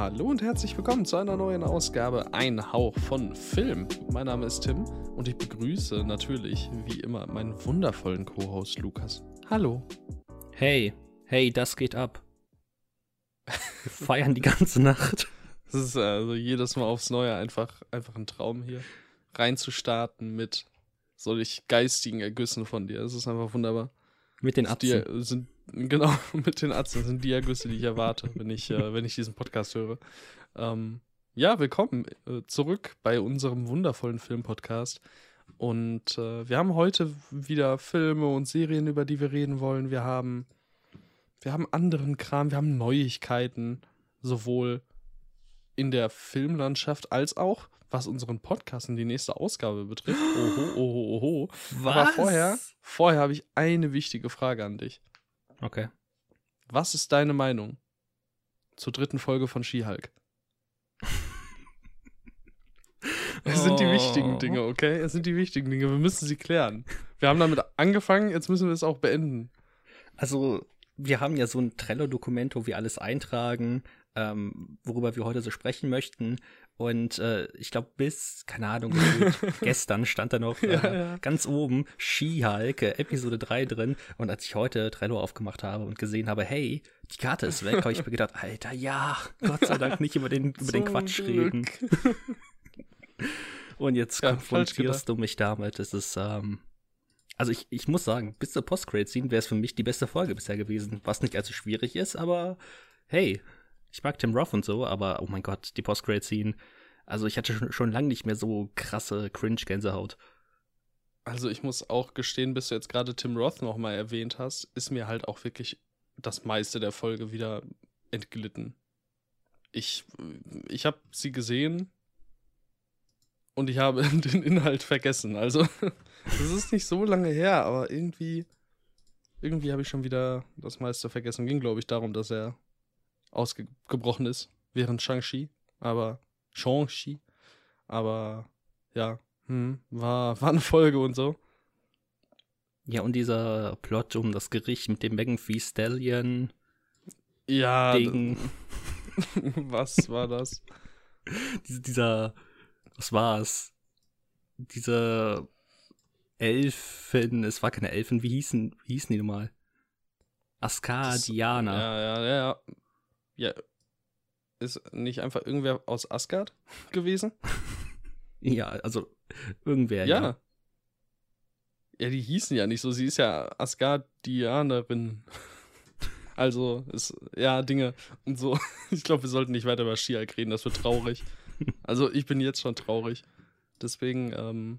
Hallo und herzlich willkommen zu einer neuen Ausgabe Ein Hauch von Film. Mein Name ist Tim und ich begrüße natürlich, wie immer, meinen wundervollen Co-Host Lukas. Hallo. Hey, hey, das geht ab. Wir feiern die ganze Nacht. Das ist also jedes Mal aufs Neue einfach, einfach ein Traum hier reinzustarten mit solch geistigen Ergüssen von dir. Das ist einfach wunderbar. Mit den Atzen. Sind, genau, mit den Atzen sind die Ergüsse, die ich erwarte, wenn ich, äh, wenn ich diesen Podcast höre. Ähm, ja, willkommen äh, zurück bei unserem wundervollen Filmpodcast. Und äh, wir haben heute wieder Filme und Serien, über die wir reden wollen. Wir haben, wir haben anderen Kram, wir haben Neuigkeiten, sowohl in der Filmlandschaft als auch was unseren Podcast in die nächste Ausgabe betrifft. Oho, oho, oho. Was? Aber vorher, vorher habe ich eine wichtige Frage an dich. Okay. Was ist deine Meinung zur dritten Folge von She-Hulk? Es sind die Oh. wichtigen Dinge, okay? Es sind die wichtigen Dinge. Wir müssen sie klären. Wir haben damit angefangen, jetzt müssen wir es auch beenden. Also, wir haben ja so ein Trello-Dokument, wo wir alles eintragen, ähm, worüber wir heute so sprechen möchten. Und äh, ich glaube, bis, keine Ahnung, gestern stand da noch äh, Ja, ja. ganz oben She-Hulk, äh, Episode 3 drin. Und als ich heute Trello aufgemacht habe und gesehen habe, hey, die Karte ist weg, habe ich mir gedacht, Alter, ja, Gott sei Dank nicht über den, über den Quatsch Glück. reden. Und jetzt Ja, konfrontierst du mich damit. Es ist, ähm, also ich, ich muss sagen, bis zur Post-Credit-Scene wäre es für mich die beste Folge bisher gewesen. Was nicht allzu schwierig ist, aber hey, ich mag Tim Roth und so, aber oh mein Gott, die Post-Credit-Scene. Also ich hatte schon, schon lange nicht mehr so krasse Cringe-Gänsehaut. Also ich muss auch gestehen, bis du jetzt gerade Tim Roth nochmal erwähnt hast, ist mir halt auch wirklich das meiste der Folge wieder entglitten. Ich, ich habe sie gesehen und ich habe den Inhalt vergessen. Also das ist nicht so lange her, aber irgendwie, irgendwie habe ich schon wieder das meiste vergessen. Ging, glaube ich, darum, dass er ausgebrochen ist während Shang-Chi. Aber Shang-Chi. Aber ja, hm, war, war eine Folge und so. Ja, und dieser Plot um das Gericht mit dem Megan Thee Stallion Ja, Ding, was war das? Diese- dieser, was war's? Diese Elfen, es war keine Elfen, wie hießen, wie hießen die nochmal? Askadianer. Ja, ja, ja, ja. Ja. Ist nicht einfach irgendwer aus Asgard gewesen? Ja, also irgendwer, Ja. ja. ja. die hießen ja nicht so. Sie ist ja Asgardianerin. Also, ist, ja, Dinge und so. Ich glaube, wir sollten nicht weiter über Skialk reden, das wird traurig. Also, ich bin jetzt schon traurig. Deswegen, ähm,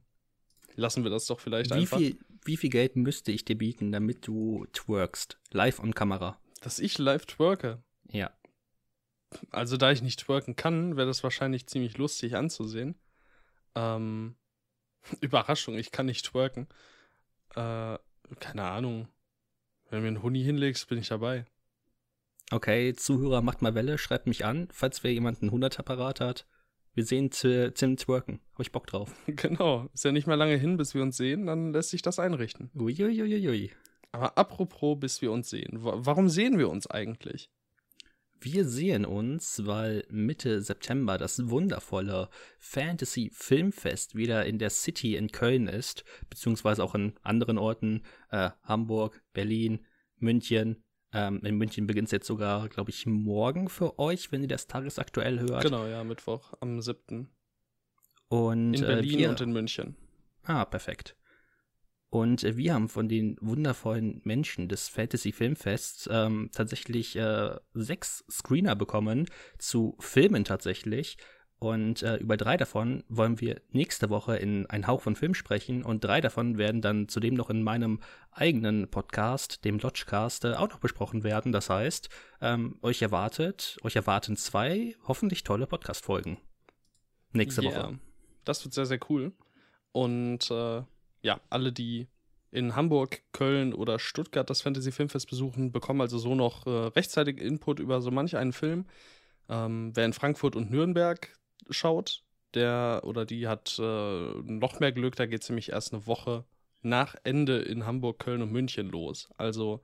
lassen wir das doch vielleicht Wie einfach. viel, wie viel Geld müsste ich dir bieten, damit du twerkst? Live on Kamera. Dass ich live twerke. Ja. Also, da ich nicht twerken kann, wäre das wahrscheinlich ziemlich lustig anzusehen. Ähm, Überraschung, ich kann nicht twerken. Äh, keine Ahnung. Wenn du mir einen Huni hinlegst, bin ich dabei. Okay, Zuhörer, macht mal Welle, schreibt mich an, falls wer jemanden einen 100 parat hat. Wir sehen Tim twerken. Hab ich Bock drauf. genau. Ist ja nicht mehr lange hin, bis wir uns sehen, dann lässt sich das einrichten. Uiuiuiui. Aber apropos, bis wir uns sehen. Wa- Warum sehen wir uns eigentlich? Wir sehen uns, weil Mitte September das wundervolle Fantasy Filmfest wieder in der City in Köln ist, beziehungsweise auch in anderen Orten, äh, Hamburg, Berlin, München. Ähm, in München beginnt es jetzt sogar, glaube ich, morgen für euch, wenn ihr das tagesaktuell hört. Genau, ja, Mittwoch am 7. Und In Berlin äh, wir, und in München. Ah, perfekt. Und äh, wir haben von den wundervollen Menschen des Fantasy Filmfests ähm, tatsächlich äh, sechs Screener bekommen zu Filmen tatsächlich. Und äh, über drei davon wollen wir nächste Woche in Ein Hauch von Film sprechen. Und drei davon werden dann zudem noch in meinem eigenen Podcast, dem Lodgecast, äh, auch noch besprochen werden. Das heißt, ähm, euch erwartet, euch erwarten zwei hoffentlich tolle Podcast-Folgen. Nächste Yeah. Woche. Das wird sehr, sehr cool. Und äh, ja, alle, die in Hamburg, Köln oder Stuttgart das Fantasy Filmfest besuchen, bekommen also so noch äh, rechtzeitig Input über so manch einen Film. Ähm, wer in Frankfurt und Nürnberg schaut, der oder die hat äh, noch mehr Glück, da geht es nämlich erst eine Woche nach Ende in Hamburg, Köln und München los. Also,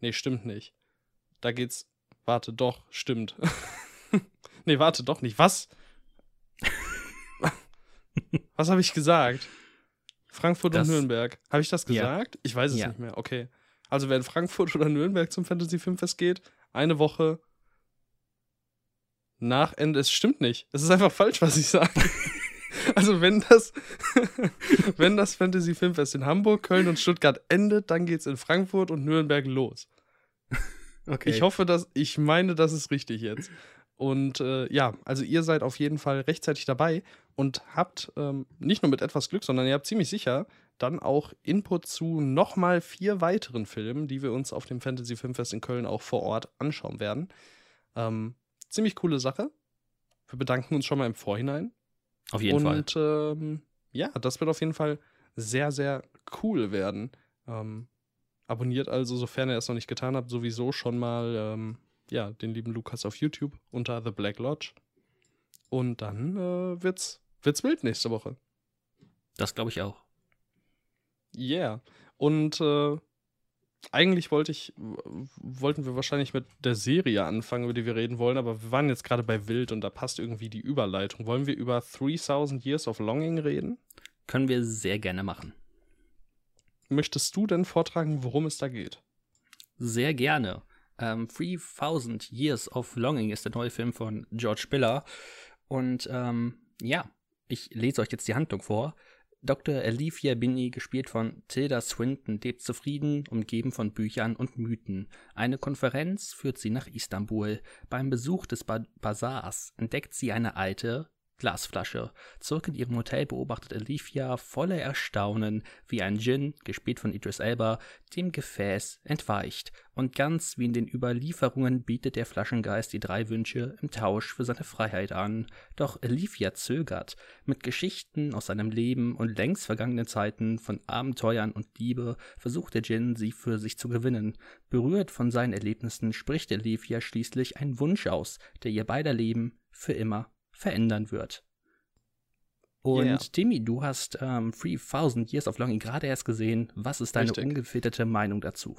nee, stimmt nicht. Da geht's, warte, doch, stimmt. nee, warte, doch nicht. Was? Was habe ich gesagt? Frankfurt das, und Nürnberg. Habe ich das gesagt? Ja. Ich weiß es ja. nicht mehr. Okay. Also, wenn Frankfurt oder Nürnberg zum Fantasy Filmfest geht, eine Woche nach Ende. Es stimmt nicht. Es ist einfach falsch, was ich sage. also, wenn das, wenn das Fantasy Filmfest in Hamburg, Köln und Stuttgart endet, dann geht es in Frankfurt und Nürnberg los. Okay. Ich hoffe, dass ich meine, das ist richtig jetzt. Und äh, ja, also ihr seid auf jeden Fall rechtzeitig dabei und habt ähm, nicht nur mit etwas Glück, sondern ihr habt ziemlich sicher dann auch Input zu nochmal vier weiteren Filmen, die wir uns auf dem Fantasy Filmfest in Köln auch vor Ort anschauen werden. Ähm, ziemlich coole Sache. Wir bedanken uns schon mal im Vorhinein. Auf jeden und, Fall. Und ähm, ja, das wird auf jeden Fall sehr, sehr cool werden. Ähm, abonniert also, sofern ihr es noch nicht getan habt, sowieso schon mal ähm, ja, den lieben Lukas auf YouTube unter The Black Lodge. Und dann äh, wird's, wird's wild nächste Woche. Das glaube ich auch. Yeah. Und äh, eigentlich wollte ich, wollten wir wahrscheinlich mit der Serie anfangen, über die wir reden wollen, aber wir waren jetzt gerade bei Wild und da passt irgendwie die Überleitung. Wollen wir über 3000 Years of Longing reden? Können wir sehr gerne machen. Möchtest du denn vortragen, worum es da geht? Sehr gerne. Ähm, 3000 Years of Longing ist der neue Film von George Miller. Und ähm, ja, ich lese euch jetzt die Handlung vor. Dr. Alethea Binney, gespielt von Tilda Swinton, lebt zufrieden, umgeben von Büchern und Mythen. Eine Konferenz führt sie nach Istanbul. Beim Besuch des ba Bazars entdeckt sie eine alte, Glasflasche. Zurück in ihrem Hotel beobachtet Alethea voller Erstaunen, wie ein Djinn, gespielt von Idris Elba, dem Gefäß entweicht. Und ganz wie in den Überlieferungen bietet der Flaschengeist die drei Wünsche im Tausch für seine Freiheit an. Doch Alethea zögert. Mit Geschichten aus seinem Leben und längst vergangenen Zeiten von Abenteuern und Liebe versucht der Djinn, sie für sich zu gewinnen. Berührt von seinen Erlebnissen spricht Alethea schließlich einen Wunsch aus, der ihr beider Leben für immer verändern wird. Und yeah. Timmy, du hast ähm, 3000 Years of Longing gerade erst gesehen. Was ist deine Richtig. ungefilterte Meinung dazu?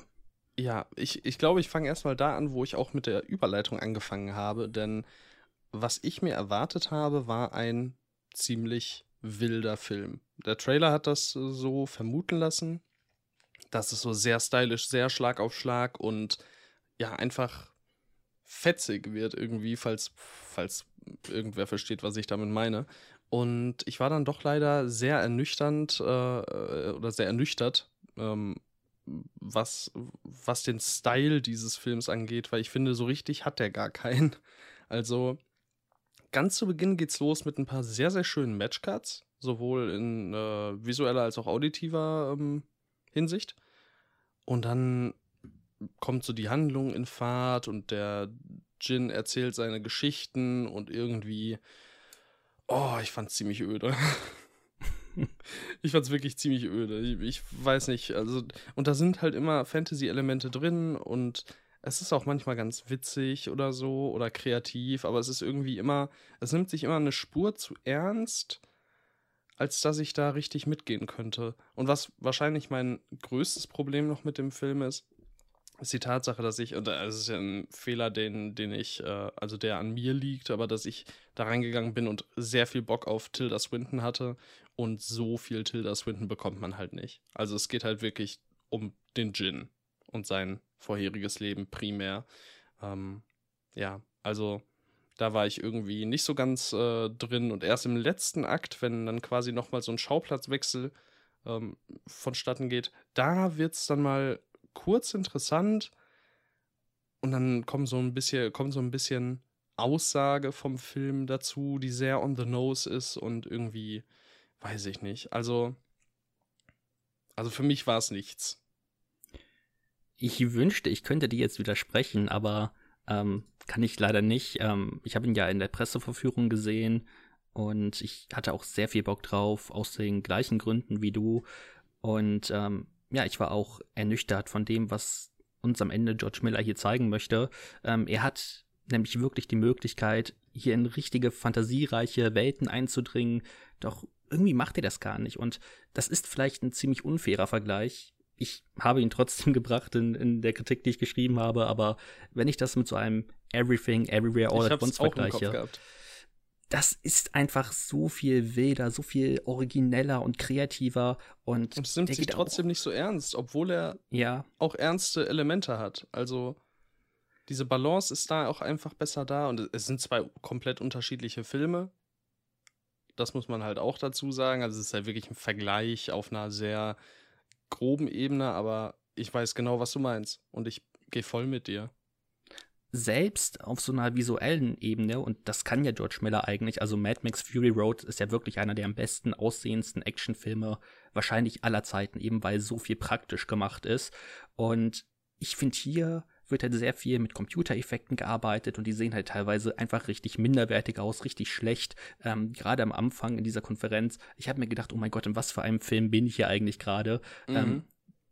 Ja, ich, ich glaube, ich fange erstmal da an, wo ich auch mit der Überleitung angefangen habe, denn was ich mir erwartet habe, war ein ziemlich wilder Film. Der Trailer hat das so vermuten lassen, dass es so sehr stylisch, sehr Schlag auf Schlag und ja, einfach fetzig wird irgendwie, falls, falls irgendwer versteht, was ich damit meine. Und ich war dann doch leider sehr ernüchternd äh, äh, oder sehr ernüchtert, ähm, was, was den Style dieses Films angeht, weil ich finde, so richtig hat der gar keinen. Also ganz zu Beginn geht's los mit ein paar sehr, sehr schönen Matchcuts, sowohl in äh, visueller als auch auditiver ähm, Hinsicht. Und dann kommt so die Handlung in Fahrt und der Jin erzählt seine Geschichten und irgendwie, oh, ich fand's ziemlich öde. ich fand's wirklich ziemlich öde. Ich, ich, weiß nicht, also, und da sind halt immer Fantasy-Elemente drin und es ist auch manchmal ganz witzig oder so oder kreativ, aber es ist irgendwie immer, es nimmt sich immer eine Spur zu ernst, als dass ich da richtig mitgehen könnte. Und was wahrscheinlich mein größtes Problem noch mit dem Film ist, ist die Tatsache, dass ich, und das ist ja ein Fehler, den, den ich, äh, also der an mir liegt, aber dass ich da reingegangen bin und sehr viel Bock auf Tilda Swinton hatte und so viel Tilda Swinton bekommt man halt nicht. Also es geht halt wirklich um den Djinn und sein vorheriges Leben primär. Ähm, ja, also da war ich irgendwie nicht so ganz äh, drin und erst im letzten Akt, wenn dann quasi nochmal so ein Schauplatzwechsel ähm, vonstatten geht, da wird es dann mal kurz interessant und dann kommt so ein bisschen, kommt so ein bisschen Aussage vom Film dazu, die sehr on the nose ist und irgendwie, weiß ich nicht. Also, also für mich war es nichts. Ich wünschte, ich könnte dir jetzt widersprechen, aber ähm, kann ich leider nicht. Ähm, ich habe ihn ja in der Presseverführung gesehen und ich hatte auch sehr viel Bock drauf, aus den gleichen Gründen wie du. Und ähm, ja, ich war auch ernüchtert von dem, was uns am Ende George Miller hier zeigen möchte. Ähm, er hat nämlich wirklich die Möglichkeit, hier in richtige fantasiereiche Welten einzudringen, doch irgendwie macht er das gar nicht. Und das ist vielleicht ein ziemlich unfairer Vergleich. Ich habe ihn trotzdem gebracht in, in der Kritik, die ich geschrieben habe, aber wenn ich das mit so einem Everything, Everywhere, All at Once vergleiche. Das ist einfach so viel wilder, so viel origineller und kreativer und, Und es nimmt sich trotzdem nicht so ernst, obwohl er Auch, ja, auch ernste Elemente hat. Also diese Balance ist da auch einfach besser da und es sind zwei komplett unterschiedliche Filme. Das muss man halt auch dazu sagen. Also es ist halt wirklich ein Vergleich auf einer sehr groben Ebene, aber ich weiß genau, was du meinst und ich gehe voll mit dir. Selbst auf so einer visuellen Ebene, und das kann ja George Miller eigentlich, also Mad Max Fury Road ist ja wirklich einer der am besten aussehendsten Actionfilme wahrscheinlich aller Zeiten, eben weil so viel praktisch gemacht ist. Und ich finde, hier wird halt sehr viel mit Computereffekten gearbeitet und die sehen halt teilweise einfach richtig minderwertig aus, richtig schlecht. Ähm, gerade am Anfang in dieser Konferenz, ich habe mir gedacht, oh mein Gott, in was für einem Film bin ich hier eigentlich gerade? Ähm,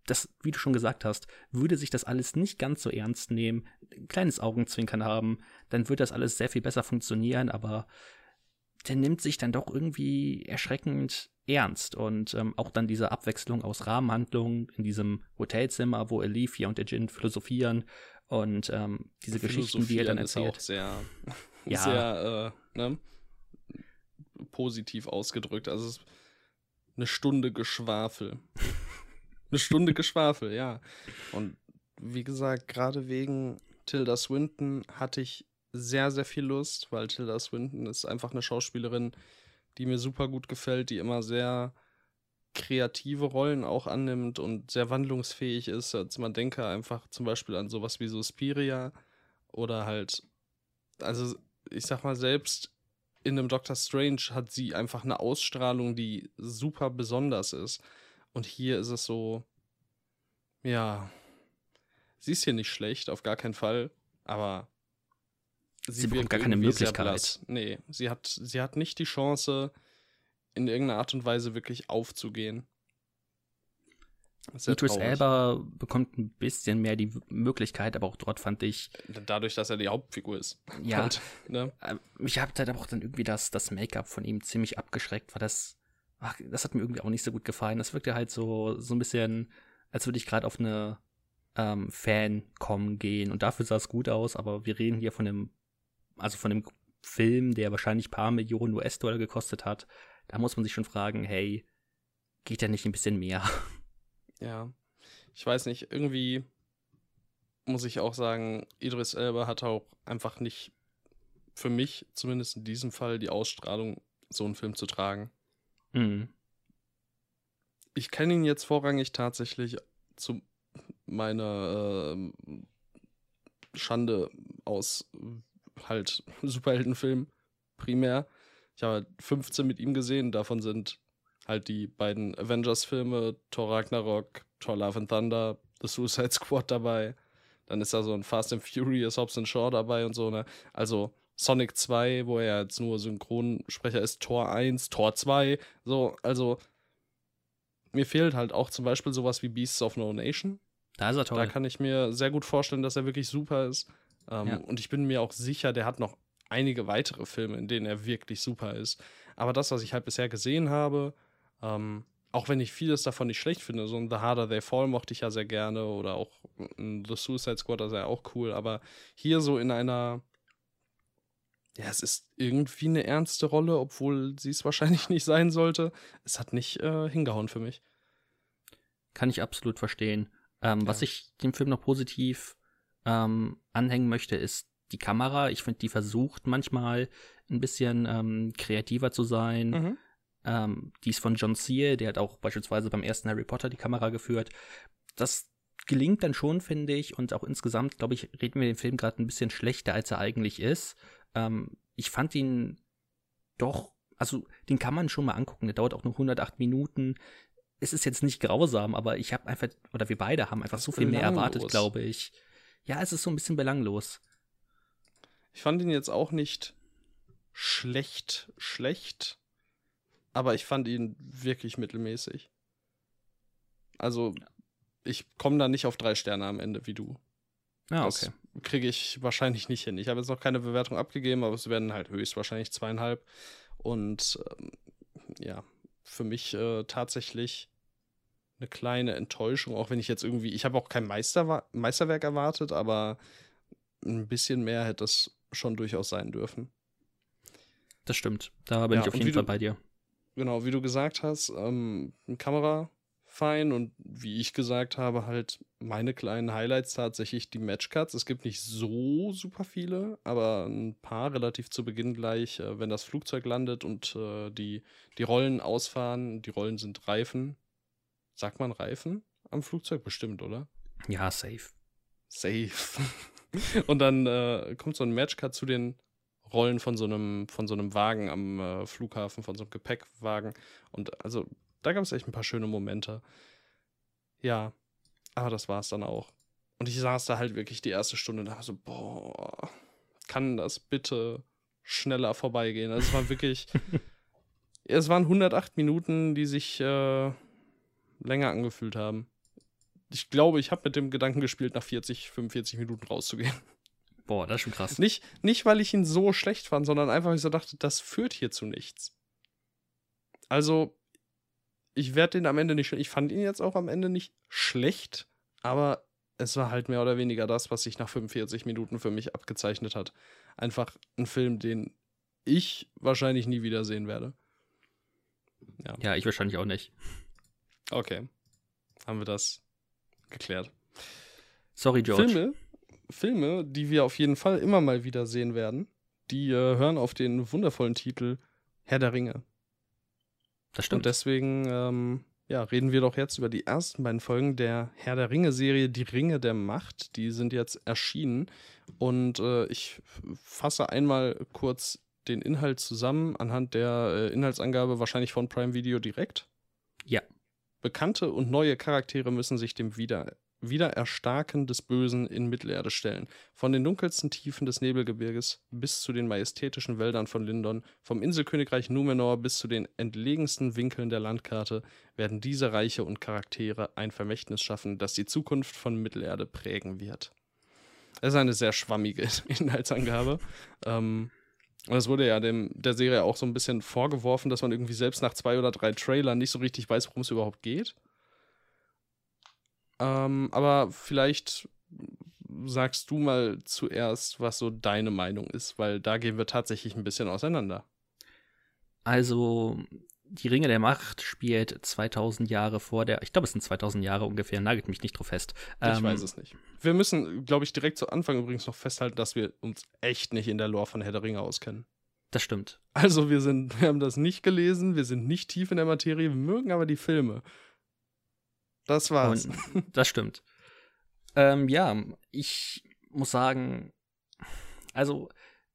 das, wie du schon gesagt hast, würde sich das alles nicht ganz so ernst nehmen, ein kleines Augenzwinkern haben, dann würde das alles sehr viel besser funktionieren, aber der nimmt sich dann doch irgendwie erschreckend ernst und ähm, auch dann diese Abwechslung aus Rahmenhandlungen in diesem Hotelzimmer, wo Alifia und der Jin philosophieren und ähm, diese Geschichten, die er dann erzählt. Ist auch sehr, Ja. sehr äh, ne? positiv ausgedrückt. Also es ist eine Stunde Geschwafel. Eine Stunde Geschwafel, ja. Und wie gesagt, gerade wegen Tilda Swinton hatte ich sehr, sehr viel Lust, weil Tilda Swinton ist einfach eine Schauspielerin, die mir super gut gefällt, die immer sehr kreative Rollen auch annimmt und sehr wandlungsfähig ist. Also man denke einfach zum Beispiel an sowas wie Suspiria oder halt, also ich sag mal, selbst in einem Doctor Strange hat sie einfach eine Ausstrahlung, die super besonders ist. Und hier ist es so, ja, sie ist hier nicht schlecht, auf gar keinen Fall, aber Sie bekommt wirkt gar keine Möglichkeit. Nee, sie hat, sie hat nicht die Chance, in irgendeiner Art und Weise wirklich aufzugehen. Idris. Elba bekommt ein bisschen mehr die Möglichkeit, aber auch dort fand ich, Dadurch, dass er die Hauptfigur ist. Ja. Halt, ne? äh, mich hat halt aber auch dann irgendwie das, das Make-up von ihm ziemlich abgeschreckt, weil das, ach, das hat mir irgendwie auch nicht so gut gefallen. Das wirkte halt so, so ein bisschen, als würde ich gerade auf eine ähm, Fan-Com gehen und dafür sah es gut aus, aber wir reden hier von einem, also von einem Film, der wahrscheinlich paar Millionen US-Dollar gekostet hat. Da muss man sich schon fragen, hey, geht da nicht ein bisschen mehr? Ja. Ich weiß nicht, irgendwie muss ich auch sagen, Idris Elba hat auch einfach nicht, für mich zumindest in diesem Fall, die Ausstrahlung, so einen Film zu tragen. Mhm. Ich kenne ihn jetzt vorrangig tatsächlich zu meiner ähm, Schande aus äh, halt Superheldenfilmen primär. Ich habe halt 15 mit ihm gesehen, davon sind halt die beiden Avengers-Filme, Thor Ragnarok, Thor Love and Thunder, The Suicide Squad dabei. Dann ist da so ein Fast and Furious Hobbs and Shaw dabei und so, ne? Also Sonic 2, wo er jetzt nur Synchronsprecher ist, Tor 1, Tor 2, so, also mir fehlt halt auch zum Beispiel sowas wie Beasts of No Nation. Da ist er Da toll. kann ich mir sehr gut vorstellen, dass er wirklich super ist. Ähm, Ja. Und ich bin mir auch sicher, der hat noch einige weitere Filme, in denen er wirklich super ist. Aber das, was ich halt bisher gesehen habe, ähm, auch wenn ich vieles davon nicht schlecht finde, so ein The Harder They Fall mochte ich ja sehr gerne oder auch The Suicide Squad, das ist ja auch cool. Aber hier so in einer, ja, es ist irgendwie eine ernste Rolle, obwohl sie es wahrscheinlich nicht sein sollte. Es hat nicht äh, hingehauen für mich. Kann ich absolut verstehen. Ähm, Was Ja. ich dem Film noch positiv ähm, anhängen möchte, ist die Kamera. Ich finde, die versucht manchmal ein bisschen ähm, kreativer zu sein. Mhm. Ähm, die ist von John Seale, der hat auch beispielsweise beim ersten Harry Potter die Kamera geführt. Das gelingt dann schon, finde ich. Und auch insgesamt, glaube ich, reden wir den Film gerade ein bisschen schlechter, als er eigentlich ist. Ähm, ich fand ihn doch, also den kann man schon mal angucken. Der dauert auch nur 108 Minuten. Es ist jetzt nicht grausam, aber ich habe einfach, oder wir beide haben einfach so viel mehr erwartet, glaube ich. Ja, es ist so ein bisschen belanglos. Ich fand ihn jetzt auch nicht schlecht, schlecht, aber ich fand ihn wirklich mittelmäßig. Also, ich komme da nicht auf drei Sterne am Ende wie du. Ah, Das kriege ich wahrscheinlich nicht hin. Ich habe jetzt noch keine Bewertung abgegeben, aber es werden halt höchstwahrscheinlich zweieinhalb. Und ähm, ja, für mich äh, tatsächlich eine kleine Enttäuschung, auch wenn ich jetzt irgendwie, ich habe auch kein Meisterwa Meisterwerk erwartet, aber ein bisschen mehr hätte das schon durchaus sein dürfen. Das stimmt. Da bin Ja, ich auf jeden Fall du- bei dir. Genau, wie du gesagt hast, ähm, Kamera fein und wie ich gesagt habe, halt meine kleinen Highlights tatsächlich die Matchcuts. Es gibt nicht so super viele, aber ein paar relativ zu Beginn gleich, äh, wenn das Flugzeug landet und äh, die, die Rollen ausfahren. Die Rollen sind Reifen. Sagt man Reifen am Flugzeug? Bestimmt, oder? Ja, safe. Safe. und dann äh, kommt so ein Matchcut zu den Rollen von so einem, von so einem Wagen am äh, Flughafen, von so einem Gepäckwagen. Und also, da gab es echt ein paar schöne Momente. Ja, aber das war es dann auch. Und ich saß da halt wirklich die erste Stunde und dachte so, boah, kann das bitte schneller vorbeigehen? Also es war wirklich, es waren 108 Minuten, die sich äh, länger angefühlt haben. Ich glaube, ich habe mit dem Gedanken gespielt, nach 40, 45 Minuten rauszugehen. Boah, das ist schon krass. Nicht, nicht, weil ich ihn so schlecht fand, sondern einfach, weil ich so dachte, das führt hier zu nichts. Also, ich werde den am Ende nicht, ich fand ihn jetzt auch am Ende nicht schlecht, aber es war halt mehr oder weniger das, was sich nach 45 Minuten für mich abgezeichnet hat. Einfach ein Film, den ich wahrscheinlich nie wiedersehen werde. Ja, Ja, ich wahrscheinlich auch nicht. okay. Haben wir das geklärt. Sorry, George. Filme, Filme, die wir auf jeden Fall immer mal wieder sehen werden, die äh, hören auf den wundervollen Titel Herr der Ringe. Das Und stimmt. deswegen ähm, ja, reden wir doch jetzt über die ersten beiden Folgen der Herr der Ringe-Serie Die Ringe der Macht. Die sind jetzt erschienen. Und äh, ich fasse einmal kurz den Inhalt zusammen anhand der äh, Inhaltsangabe wahrscheinlich von Prime Video direkt. Ja. Bekannte und neue Charaktere müssen sich dem Wieder Wiedererstarken des Bösen in Mittelerde stellen. Von den dunkelsten Tiefen des Nebelgebirges bis zu den majestätischen Wäldern von Lindon, vom Inselkönigreich Numenor bis zu den entlegensten Winkeln der Landkarte werden diese Reiche und Charaktere ein Vermächtnis schaffen, das die Zukunft von Mittelerde prägen wird. Das ist eine sehr schwammige Inhaltsangabe. Ähm, und es wurde ja dem, der Serie auch so ein bisschen vorgeworfen, dass man irgendwie selbst nach zwei oder drei Trailern nicht so richtig weiß, worum es überhaupt geht. Ähm, aber vielleicht sagst du mal zuerst, was so deine Meinung ist, weil da gehen wir tatsächlich ein bisschen auseinander. Also, die Ringe der Macht spielt 2000 Jahre vor der, ich glaube, es sind 2000 Jahre ungefähr, nagelt mich nicht drauf fest. Ich Ähm, weiß es nicht. Wir müssen, glaube ich, direkt zu Anfang übrigens noch festhalten, dass wir uns echt nicht in der Lore von Herr der Ringe auskennen. Das stimmt. Also wir sind, wir haben das nicht gelesen, wir sind nicht tief in der Materie, wir mögen aber die Filme. Das war's. Und, das stimmt. Ähm, ja, ich muss sagen, also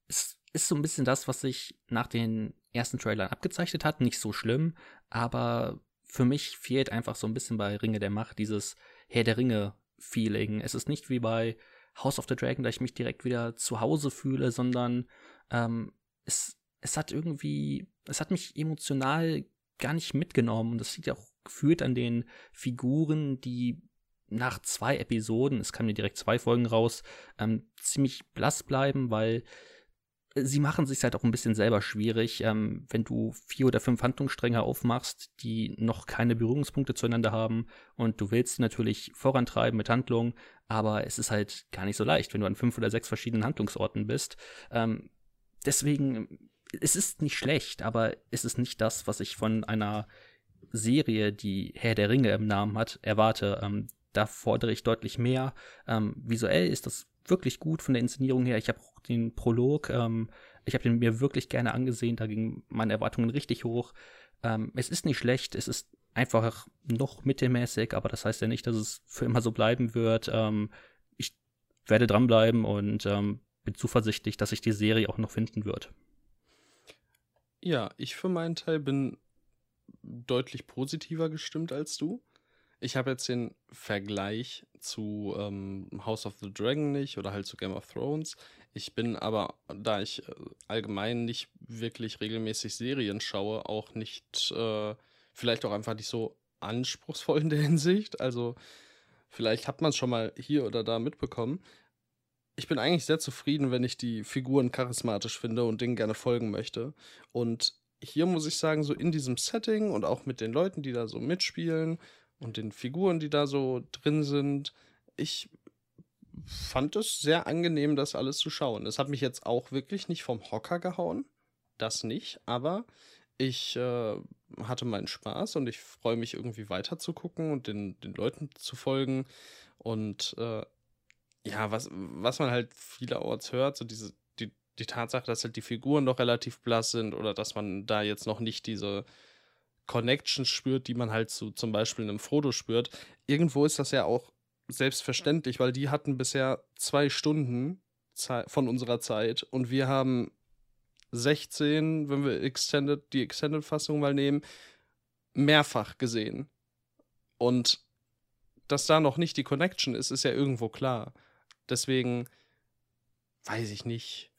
es ist so ein bisschen das, was sich nach den ersten Trailern abgezeichnet hat. Nicht so schlimm, aber für mich fehlt einfach so ein bisschen bei Ringe der Macht dieses Herr der Ringe-Feeling. Es ist nicht wie bei House of the Dragon, da ich mich direkt wieder zu Hause fühle, sondern ähm, es, es hat irgendwie, es hat mich emotional gar nicht mitgenommen. Das liegt ja auch gefühlt an den Figuren, die nach zwei Episoden, es kamen ja direkt zwei Folgen raus, ähm, ziemlich blass bleiben, weil sie machen sich halt auch ein bisschen selber schwierig, ähm, wenn du vier oder fünf Handlungsstränge aufmachst, die noch keine Berührungspunkte zueinander haben und du willst natürlich vorantreiben mit Handlung, aber es ist halt gar nicht so leicht, wenn du an fünf oder sechs verschiedenen Handlungsorten bist. Ähm, deswegen, es ist nicht schlecht, aber es ist nicht das, was ich von einer Serie, die Herr der Ringe im Namen hat, erwarte. Ähm, da fordere ich deutlich mehr. Ähm, visuell ist das wirklich gut von der Inszenierung her. Ich habe auch den Prolog, ähm, ich habe den mir wirklich gerne angesehen, da gingen meine Erwartungen richtig hoch. Ähm, es ist nicht schlecht, es ist einfach noch mittelmäßig, aber das heißt ja nicht, dass es für immer so bleiben wird. Ähm, ich werde dranbleiben und ähm, bin zuversichtlich, dass sich die Serie auch noch finden wird. Ja, ich für meinen Teil bin deutlich positiver gestimmt als du. Ich habe jetzt den Vergleich zu ähm, House of the Dragon nicht oder halt zu Game of Thrones. Ich bin aber, da ich äh, allgemein nicht wirklich regelmäßig Serien schaue, auch nicht, äh, vielleicht auch einfach nicht so anspruchsvoll in der Hinsicht. Also vielleicht hat man es schon mal hier oder da mitbekommen. Ich bin eigentlich sehr zufrieden, wenn ich die Figuren charismatisch finde und denen gerne folgen möchte. Und hier muss ich sagen, so in diesem Setting und auch mit den Leuten, die da so mitspielen und den Figuren, die da so drin sind, ich fand es sehr angenehm, das alles zu schauen. Es hat mich jetzt auch wirklich nicht vom Hocker gehauen. Das nicht, aber ich äh, hatte meinen Spaß und ich freue mich irgendwie weiter zu gucken und den, den Leuten zu folgen. Und äh, ja, was, was man halt vielerorts hört, so diese, die, Tatsache, dass halt die Figuren doch relativ blass sind oder dass man da jetzt noch nicht diese Connections spürt, die man halt zu zum Beispiel einem Frodo spürt. Irgendwo ist das ja auch selbstverständlich, weil die hatten bisher zwei Stunden von unserer Zeit und wir haben 16, wenn wir Extended, die Extended-Fassung mal nehmen, mehrfach gesehen. Und dass da noch nicht die Connection ist, ist ja irgendwo klar. Deswegen weiß ich nicht,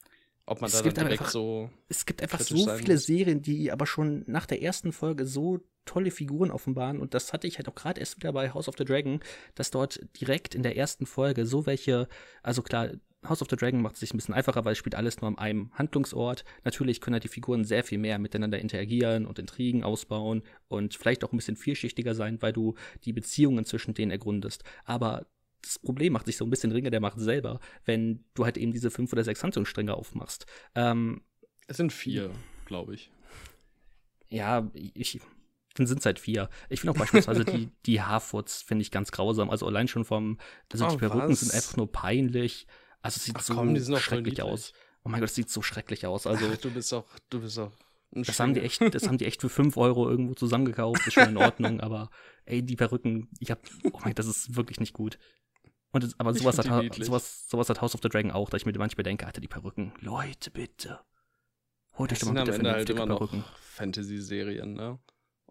ob man es da dann direkt einfach, so. Es gibt einfach so viele muss. Serien, die aber schon nach der ersten Folge so tolle Figuren offenbaren. Und das hatte ich halt auch gerade erst wieder bei House of the Dragon, dass dort direkt in der ersten Folge so welche, also klar, House of the Dragon macht es sich ein bisschen einfacher, weil es spielt alles nur an einem Handlungsort. Natürlich können halt die Figuren sehr viel mehr miteinander interagieren und Intrigen ausbauen und vielleicht auch ein bisschen vielschichtiger sein, weil du die Beziehungen zwischen denen ergründest. Aber das Problem macht sich so ein bisschen Ringe der Macht selber, wenn du halt eben diese fünf oder sechs Handlungsstränge aufmachst. Ähm, es sind vier, glaube ich. Ja, ich, dann sind es halt vier. Ich finde auch beispielsweise die, die Haarfurz finde ich ganz grausam. Also allein schon vom, also oh, die Perücken was? sind einfach nur peinlich. Also es sieht Ach, so komm, schrecklich aus. Oh mein Gott, es sieht so schrecklich aus. Also Ach, du bist auch, du bist auch. Das haben die echt, das haben die echt für 5 Euro irgendwo zusammengekauft, ist schon in Ordnung, aber ey, die Perücken, ich hab, oh mein, das ist wirklich nicht gut. Und das, aber sowas hat, sowas, sowas hat House of the Dragon auch, da ich mir manchmal denke, Alter, die Perücken, Leute, bitte. Holt euch doch mal bitte halt immer Perücken. Fantasy-Serien, ne?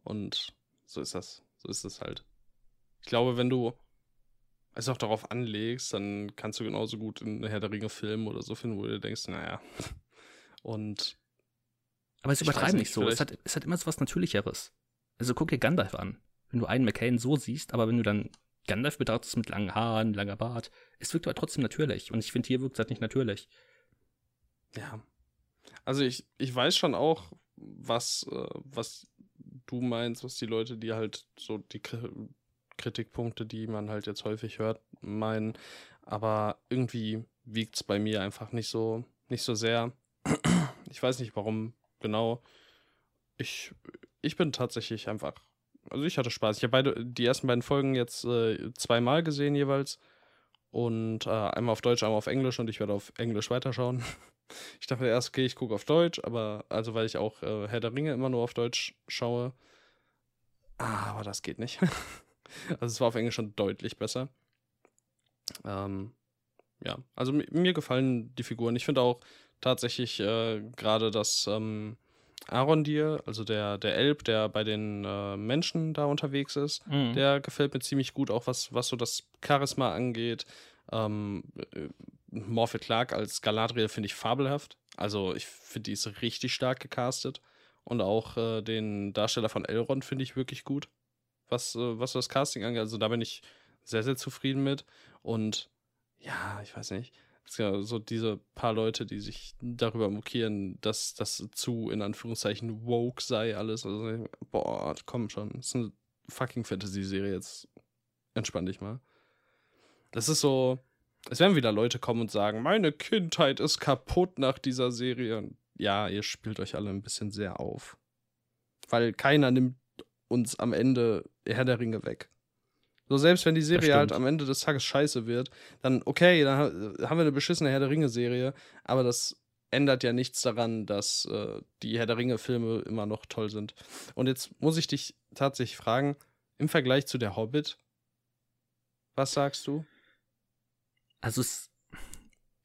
Und so ist das. So ist es halt. Ich glaube, wenn du es auch darauf anlegst, dann kannst du genauso gut in Herr der Ringe filmen oder so finden, wo du denkst, naja. Und. Aber es übertreibt nicht so. Es hat, es hat immer so was Natürlicheres. Also guck dir Gandalf an. Wenn du einen McCain so siehst, aber wenn du dann Gandalf betrachtest mit langen Haaren, langer Bart, es wirkt aber trotzdem natürlich. Und ich finde, hier wirkt es halt nicht natürlich. Ja. Also ich, ich weiß schon auch, was, äh, was du meinst, was die Leute, die halt so die Kritikpunkte, die man halt jetzt häufig hört, meinen. Aber irgendwie wiegt es bei mir einfach nicht so, nicht so sehr. Ich weiß nicht warum genau. Ich, ich bin tatsächlich einfach. Also ich hatte Spaß. Ich habe beide, die ersten beiden Folgen jetzt äh, zweimal gesehen jeweils. Und äh, einmal auf Deutsch, einmal auf Englisch und ich werde auf Englisch weiterschauen. ich dachte erst, okay, ich gucke auf Deutsch, aber also weil ich auch äh, Herr der Ringe immer nur auf Deutsch schaue. Aber das geht nicht. Also es war auf Englisch schon deutlich besser. Ähm, ja, also mir gefallen die Figuren. Ich finde auch tatsächlich äh, gerade das ähm, Arondir, also der, der Elb, der bei den äh, Menschen da unterwegs ist, mhm. der gefällt mir ziemlich gut, auch was, was so das Charisma angeht. Ähm, äh, Morphe Clark als Galadriel finde ich fabelhaft. Also ich finde, die ist richtig stark gecastet. Und auch äh, den Darsteller von Elrond finde ich wirklich gut was, äh, was das Casting angeht. Also da bin ich sehr, sehr zufrieden mit. Und ja, ich weiß nicht. So diese paar Leute, die sich darüber mokieren, dass das zu, in Anführungszeichen, woke sei alles. Also, boah, komm schon. Das ist eine fucking Fantasy-Serie. Jetzt entspann dich mal. Das ist so. Es werden wieder Leute kommen und sagen, meine Kindheit ist kaputt nach dieser Serie. Ja, ihr spielt euch alle ein bisschen sehr auf. Weil keiner nimmt uns am Ende Herr der Ringe weg. So, selbst wenn die Serie halt am Ende des Tages scheiße wird, dann okay, dann haben wir eine beschissene Herr der Ringe-Serie, aber das ändert ja nichts daran, dass äh, die Herr der Ringe-Filme immer noch toll sind. Und jetzt muss ich dich tatsächlich fragen, im Vergleich zu der Hobbit, was sagst du? Also es,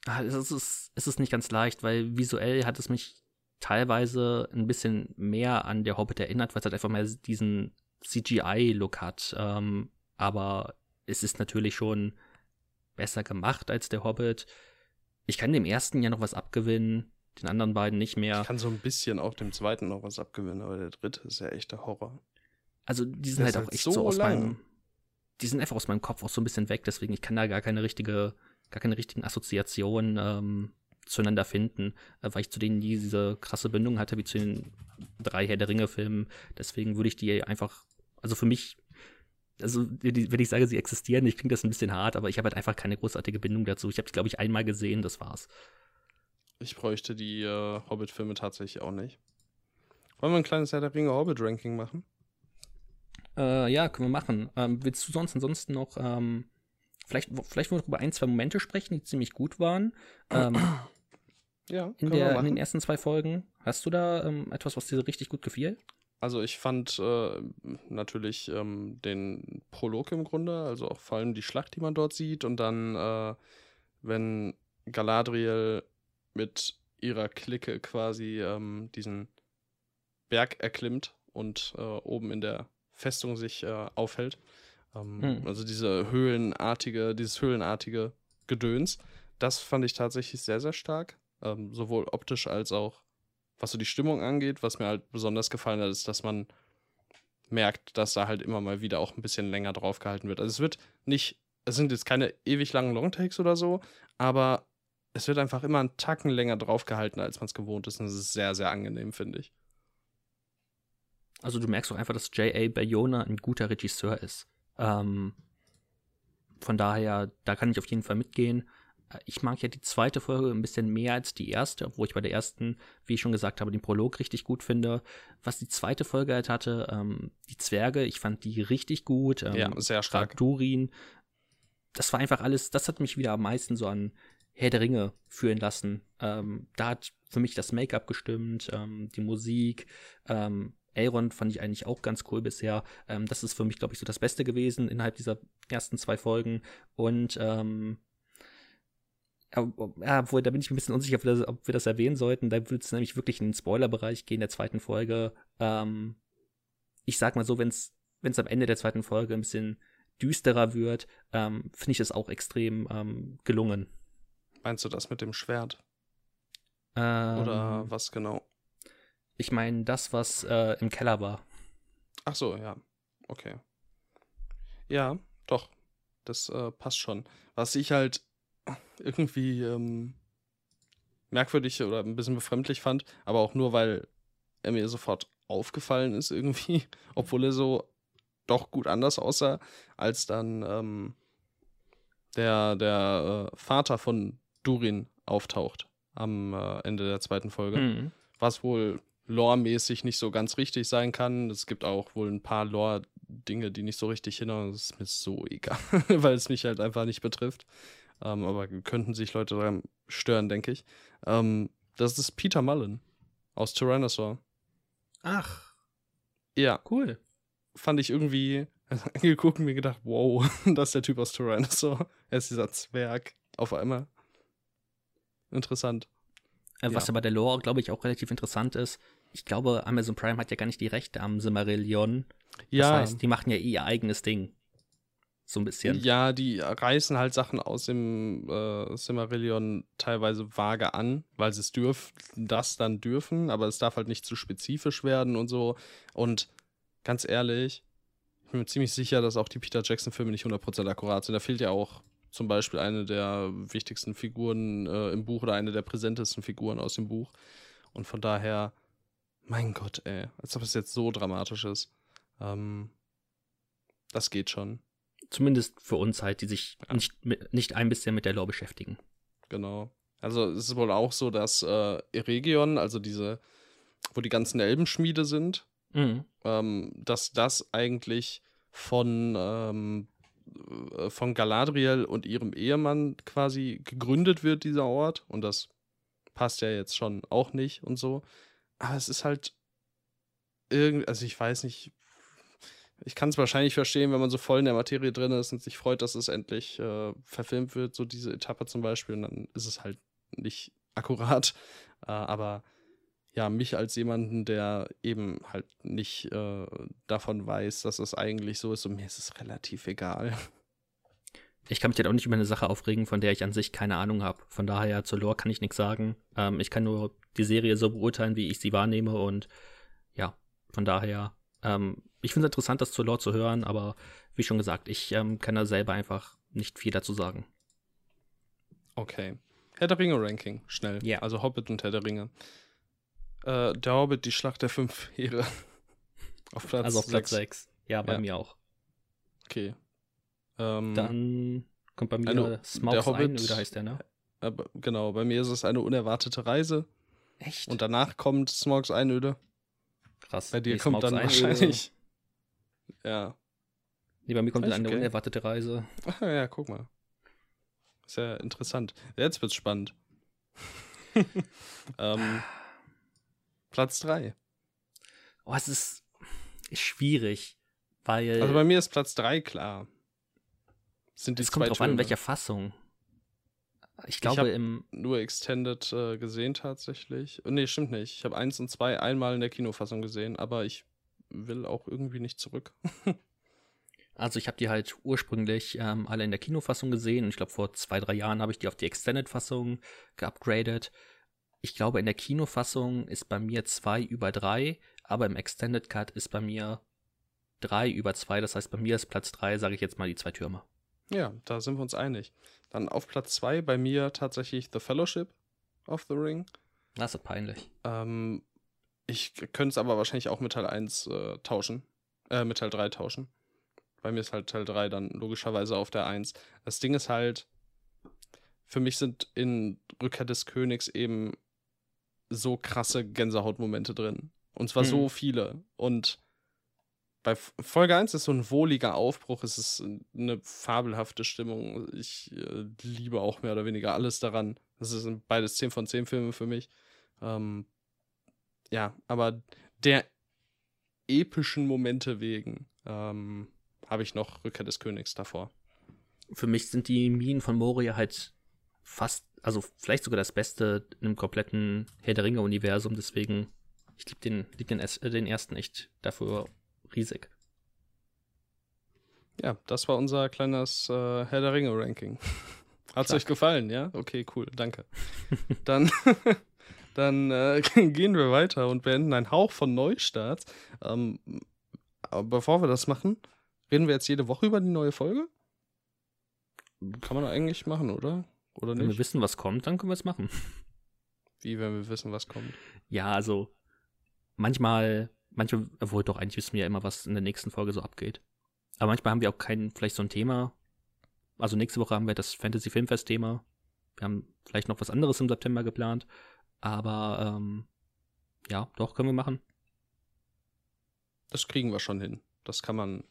ah, es, ist, es ist nicht ganz leicht, weil visuell hat es mich teilweise ein bisschen mehr an der Hobbit erinnert, weil es halt einfach mehr diesen CGI-Look hat. Ähm, aber es ist natürlich schon besser gemacht als der Hobbit. Ich kann dem ersten ja noch was abgewinnen, den anderen beiden nicht mehr. Ich kann so ein bisschen auch dem zweiten noch was abgewinnen, aber der dritte ist ja echt der Horror. Also die sind halt auch halt echt so, so aus lang. meinem, die sind einfach aus meinem Kopf auch so ein bisschen weg, deswegen ich kann da gar keine richtige, gar keine richtigen Assoziationen ähm, zueinander finden, äh, weil ich zu denen nie diese krasse Bindung hatte wie zu den drei Herr der Ringe-Filmen. Deswegen würde ich die einfach, also für mich also wenn ich sage, sie existieren, ich klingt das ein bisschen hart, aber ich habe halt einfach keine großartige Bindung dazu. Ich habe die, glaube ich, einmal gesehen, das war's. Ich bräuchte die äh, Hobbit-Filme tatsächlich auch nicht. Wollen wir ein kleines Herr der Ringe Hobbit-Ranking machen? Äh, ja, können wir machen. Ähm, willst du sonst ansonsten noch, ähm, vielleicht, vielleicht wollen wir über ein, zwei Momente sprechen, die ziemlich gut waren. Ähm, ja, in, der, in den ersten zwei Folgen. Hast du da ähm, etwas, was dir richtig gut gefiel? Also ich fand äh, natürlich ähm, den Prolog im Grunde, also auch vor allem die Schlacht, die man dort sieht und dann, äh, wenn Galadriel mit ihrer Clique quasi ähm, diesen Berg erklimmt und äh, oben in der Festung sich äh, aufhält. Ähm, hm. Also diese höhlenartige, dieses höhlenartige Gedöns. Das fand ich tatsächlich sehr, sehr stark. Ähm, sowohl optisch als auch was so die Stimmung angeht. Was mir halt besonders gefallen hat, ist, dass man merkt, dass da halt immer mal wieder auch ein bisschen länger drauf gehalten wird. Also es wird nicht, es sind jetzt keine ewig langen Longtakes oder so, aber es wird einfach immer einen Tacken länger drauf gehalten, als man es gewohnt ist. Und das ist sehr, sehr angenehm, finde ich. Also du merkst auch einfach, dass J.A. Bayona ein guter Regisseur ist. Ähm, von daher, da kann ich auf jeden Fall mitgehen. Ich mag ja die zweite Folge ein bisschen mehr als die erste, obwohl ich bei der ersten, wie ich schon gesagt habe, den Prolog richtig gut finde. Was die zweite Folge halt hatte, ähm, die Zwerge, ich fand die richtig gut. Ähm, ja, sehr stark. Durin. Das war einfach alles, das hat mich wieder am meisten so an Herr der Ringe führen lassen. Ähm, da hat für mich das Make-up gestimmt, ähm, die Musik, ähm, Elrond fand ich eigentlich auch ganz cool bisher. Ähm, das ist für mich, glaube ich, so das Beste gewesen innerhalb dieser ersten zwei Folgen. Und ähm, ja, obwohl, da bin ich ein bisschen unsicher, ob wir das, ob wir das erwähnen sollten. Da würde es nämlich wirklich in den Spoilerbereich gehen der zweiten Folge. Ähm, ich sag mal so, wenn es am Ende der zweiten Folge ein bisschen düsterer wird, ähm, finde ich es auch extrem ähm, gelungen. Meinst du das mit dem Schwert? Oder ähm, was genau? Ich meine, das, was äh, im Keller war. Ach so, ja. Okay. Ja, doch. Das äh, passt schon. Was ich halt irgendwie ähm, merkwürdig oder ein bisschen befremdlich fand, aber auch nur, weil er mir sofort aufgefallen ist irgendwie, obwohl er so doch gut anders aussah, als dann ähm, der, der äh, Vater von Durin auftaucht am äh, Ende der zweiten Folge. Mhm. Was wohl lore-mäßig nicht so ganz richtig sein kann. Es gibt auch wohl ein paar Lore-Dinge, die nicht so richtig hinhauen. Das ist mir so egal, weil es mich halt einfach nicht betrifft. Ähm, aber könnten sich Leute daran stören, denke ich. Ähm, das ist Peter Mullen aus Tyrannosaur. Ach. Ja. Cool. Fand ich irgendwie angeguckt und mir gedacht, wow, das ist der Typ aus Tyrannosaur. Er ist dieser Zwerg auf einmal. Interessant. Äh, was ja. aber der Lore, glaube ich, auch relativ interessant ist, ich glaube, Amazon Prime hat ja gar nicht die Rechte am Silmarillion. Ja. Das heißt, die machen ja eh ihr eigenes Ding. So ein bisschen. Ja, die reißen halt Sachen aus dem äh, Silmarillion teilweise vage an, weil sie es dürfen, das dann dürfen, aber es darf halt nicht zu spezifisch werden und so. Und ganz ehrlich, ich bin mir ziemlich sicher, dass auch die Peter Jackson-Filme nicht 100% akkurat sind. Da fehlt ja auch zum Beispiel eine der wichtigsten Figuren äh, im Buch oder eine der präsentesten Figuren aus dem Buch. Und von daher, mein Gott, ey, als ob es jetzt so dramatisch ist. Ähm, das geht schon. Zumindest für uns halt, die sich ja. nicht, nicht ein bisschen mit der Lore beschäftigen. Genau. Also es ist wohl auch so, dass äh, Eregion, also diese, wo die ganzen Elbenschmiede sind, mhm. ähm, dass das eigentlich von, ähm, äh, von Galadriel und ihrem Ehemann quasi gegründet wird, dieser Ort. Und das passt ja jetzt schon auch nicht und so. Aber es ist halt irgendwie, also ich weiß nicht, ich kann es wahrscheinlich verstehen, wenn man so voll in der Materie drin ist und sich freut, dass es endlich äh, verfilmt wird, so diese Etappe zum Beispiel, und dann ist es halt nicht akkurat. Äh, aber ja, mich als jemanden, der eben halt nicht äh, davon weiß, dass es eigentlich so ist, und mir ist es relativ egal. Ich kann mich halt auch nicht über eine Sache aufregen, von der ich an sich keine Ahnung habe. Von daher zur Lore kann ich nichts sagen. Ähm, ich kann nur die Serie so beurteilen, wie ich sie wahrnehme und ja, von daher ähm, ich finde es interessant, das zur Lore zu hören, aber wie schon gesagt, ich ähm, kann da selber einfach nicht viel dazu sagen. Okay. Herr der Ringe Ranking, schnell. Ja. Yeah. Also Hobbit und Herr der Ringe. Äh, der Hobbit, die Schlacht der fünf Heere. auf Platz 6. Also auf Platz 6. Ja, bei ja. mir auch. Okay. Ähm, Dann kommt bei mir eine- Smaugs der Hobbit- Einöde, heißt der, ne? aber, genau, bei mir ist es eine unerwartete Reise. Echt? Und danach kommt Smogs Einöde. Krass. Bei dir Nee, kommt dann Einöde- wahrscheinlich. Ja. Nee, bei mir kommt dann Ist eine okay. unerwartete Reise. Ach, ja, guck mal. Sehr interessant. Jetzt wird's spannend. ähm, Platz 3. Oh, es ist, ist schwierig, weil Also bei mir ist Platz 3 klar. Sind die es kommt drauf an, in Türme. welcher Fassung. Ich glaube, hab- im. Nur Extended äh, gesehen tatsächlich. Nee, stimmt nicht. Ich habe 1 und 2 einmal in der Kinofassung gesehen, aber ich will auch irgendwie nicht zurück. Also ich habe die halt ursprünglich ähm, alle in der Kinofassung gesehen und ich glaube vor zwei, drei Jahren habe ich die auf die Extended-Fassung geupgradet. Ich glaube, in der Kinofassung ist bei mir zwei über drei, aber im Extended Cut ist bei mir drei über zwei. Das heißt, bei mir ist Platz drei, sage ich jetzt mal, die zwei Türme. Ja, da sind wir uns einig. Dann auf Platz 2 bei mir tatsächlich The Fellowship of the Ring. Das ist peinlich. Ähm, ich könnte es aber wahrscheinlich auch mit Teil 1 äh, tauschen. Äh, mit Teil 3 tauschen. Bei mir ist halt Teil 3 dann logischerweise auf der 1. Das Ding ist halt, für mich sind in Rückkehr des Königs eben so krasse Gänsehautmomente drin. Und zwar Mhm. so viele. Und bei Folge 1 ist so ein wohliger Aufbruch, es ist eine fabelhafte Stimmung. Ich äh, liebe auch mehr oder weniger alles daran. Das sind beides 10 von 10 Filme für mich. Ähm, ja, aber der epischen Momente wegen ähm, habe ich noch Rückkehr des Königs davor. Für mich sind die Minen von Moria halt fast, also vielleicht sogar das Beste im kompletten Herr der Ringe-Universum. Deswegen, ich liebe den, lieb den, äh, den ersten echt dafür riesig. Ja, das war unser kleines äh, Herr der Ringe-Ranking. Hat's Stark. euch gefallen, ja? Okay, cool, danke. dann dann äh, gehen wir weiter und beenden einen Hauch von Neustarts. Ähm, aber bevor wir das machen, reden wir jetzt jede Woche über die neue Folge? Kann man eigentlich machen, oder? Oder Wenn wir nicht? wissen, was kommt, dann können wir es machen. Wie, wenn wir wissen, was kommt? Ja, also manchmal, manchmal, obwohl doch eigentlich wissen wir ja immer, was in der nächsten Folge so abgeht. Aber manchmal haben wir auch kein, vielleicht so ein Thema. Also nächste Woche haben wir das Fantasy Filmfest Thema. Wir haben vielleicht noch was anderes im September geplant. Aber ähm, ja, doch, können wir machen. Das kriegen wir schon hin. Das kann man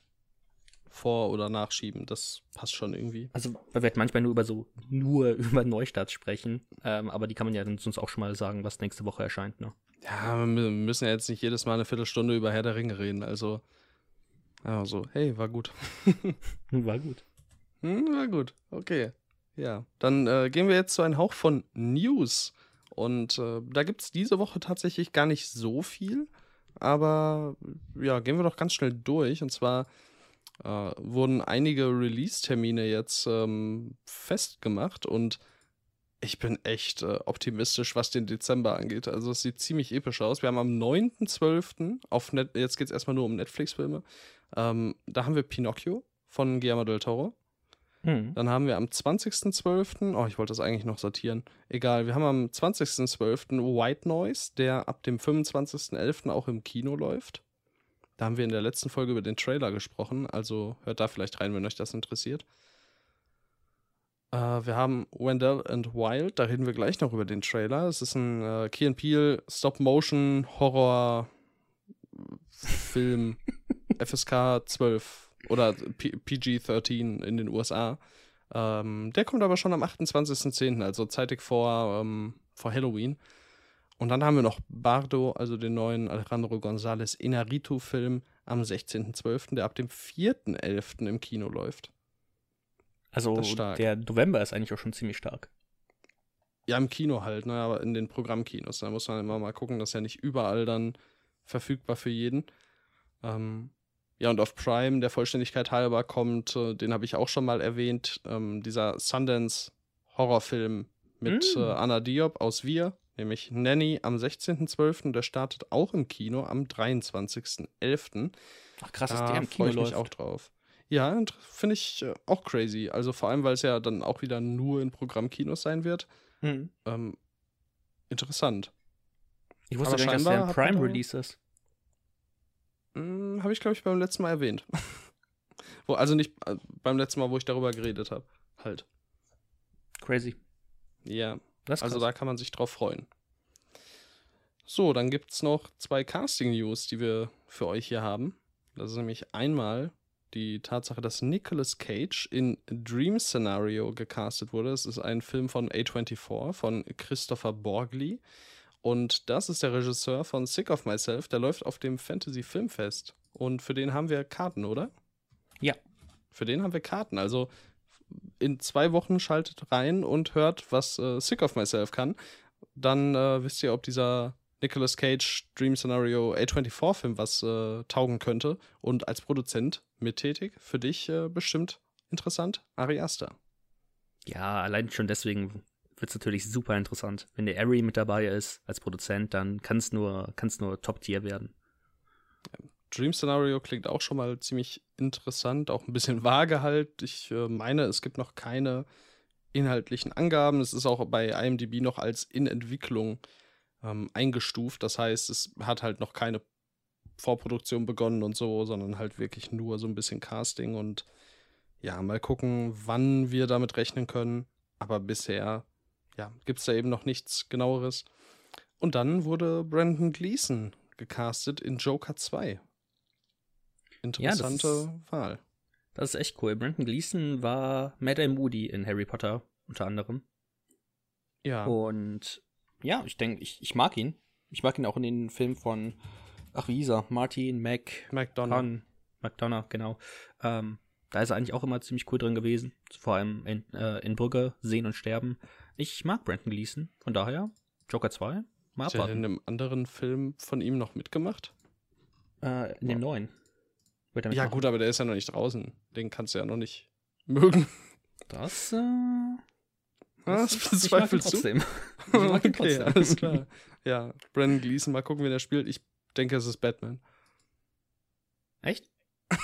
vor- oder nachschieben. Das passt schon irgendwie. Also, weil wir halt manchmal nur über so, nur über Neustarts sprechen. Ähm, aber die kann man ja sonst auch schon mal sagen, was nächste Woche erscheint, ne? Ja, wir mü- müssen ja jetzt nicht jedes Mal eine Viertelstunde über Herr der Ringe reden. Also, ja, so, hey, war gut. War gut. Hm, war gut, okay. Ja, dann äh, gehen wir jetzt zu einem Hauch von News. Und äh, da gibt es diese Woche tatsächlich gar nicht so viel. Aber ja, gehen wir doch ganz schnell durch. Und zwar äh, wurden einige Release-Termine jetzt ähm, festgemacht. Und ich bin echt äh, optimistisch, was den Dezember angeht. Also es sieht ziemlich episch aus. Wir haben am 9.12. auf Net jetzt geht es erstmal nur um Netflix-Filme. Ähm, da haben wir Pinocchio von Guillermo del Toro. Hm. Dann haben wir am 20.12., oh, ich wollte das eigentlich noch sortieren. Egal, wir haben am 20.12. White Noise, der ab dem 25.11. auch im Kino läuft. Da haben wir in der letzten Folge über den Trailer gesprochen, also hört da vielleicht rein, wenn euch das interessiert. Äh, wir haben Wendell and Wild, da reden wir gleich noch über den Trailer. Es ist ein äh, Key and Peele Stop-Motion-Horror-Film FSK 12 oder P PG-13 in den USA. Ähm, der kommt aber schon am 28.10., also zeitig vor, ähm, vor Halloween. Und dann haben wir noch Bardo, also den neuen Alejandro González Inarritu-Film am 16.12., der ab dem 4.11. im Kino läuft. Also ist der November ist eigentlich auch schon ziemlich stark. Ja, im Kino halt, ne, aber in den Programmkinos. Da muss man immer mal gucken, dass ja nicht überall dann verfügbar für jeden. Ähm, ja, und auf Prime, der Vollständigkeit halber, kommt, äh, den habe ich auch schon mal erwähnt, ähm, dieser Sundance-Horrorfilm mit Mm. äh, Anna Diop aus Wir, nämlich Nanny am 16.12. Der startet auch im Kino am 23.11. Ach krass, Da der im Kino freue ich mich läuft. auch drauf. Ja, finde ich äh, auch crazy. Also vor allem, weil es ja dann auch wieder nur in Programmkinos sein wird. Hm. Ähm, interessant. Ich wusste gar nicht, dass der ein Prime-Release ist. Hm, Habe ich, glaube ich, beim letzten Mal erwähnt. Wo, also nicht äh, beim letzten Mal, wo ich darüber geredet habe. Halt. Crazy. Ja. Also da kann man sich drauf freuen. So, dann gibt es noch zwei Casting-News, die wir für euch hier haben. Das ist nämlich einmal die Tatsache, dass Nicolas Cage in Dream Scenario gecastet wurde. Das ist ein Film von A24 von Christopher Borgli. Und das ist der Regisseur von Sick of Myself. Der läuft auf dem Fantasy Filmfest. Und für den haben wir Karten, oder? Ja. Für den haben wir Karten. Also in zwei Wochen schaltet rein und hört, was äh, Sick of Myself kann. Dann äh, wisst ihr, ob dieser Nicolas Cage Dream Scenario A24-Film was äh, taugen könnte. Und als Produzent mittätig, für dich äh, bestimmt interessant, Ari Aster. Ja, allein schon deswegen wird es natürlich super interessant. Wenn der Ari mit dabei ist als Produzent, dann kann es nur, kann's nur Top-Tier werden. Dream Scenario klingt auch schon mal ziemlich interessant, auch ein bisschen vage halt. Ich äh, meine, es gibt noch keine inhaltlichen Angaben. Es ist auch bei IMDb noch als in Entwicklung ähm, eingestuft. Das heißt, es hat halt noch keine Vorproduktion begonnen und so, sondern halt wirklich nur so ein bisschen Casting und ja, mal gucken, wann wir damit rechnen können. Aber bisher, ja, gibt es da eben noch nichts genaueres. Und dann wurde Brandon Gleason gecastet in Joker 2. Interessante ist- Wahl. Das ist echt cool. Brandon Gleason war Madame Moody in Harry Potter unter anderem. Ja, Und ja, ich denke, ich, ich mag ihn. Ich mag ihn auch in den Filmen von, ach wie hieß er, Martin Mac McDonald. Con, McDonough, genau. Ähm, da ist er eigentlich auch immer ziemlich cool drin gewesen. Vor allem in, äh, in Brücke, Sehen und Sterben. Ich mag Brandon Gleason. Von daher, Joker 2, mal Hat er in einem anderen Film von ihm noch mitgemacht? Äh, in dem neuen. Wird er Ja, mitmachen. gut, aber der ist ja noch nicht draußen. Den kannst du ja noch nicht mögen. Das, äh, Was ich mag ihn bezweifelst du? trotzdem. Ich mag okay, trotzdem. alles klar. Ja, Brandon Gleason, mal gucken, wen er spielt. Ich denke, es ist Batman. Echt?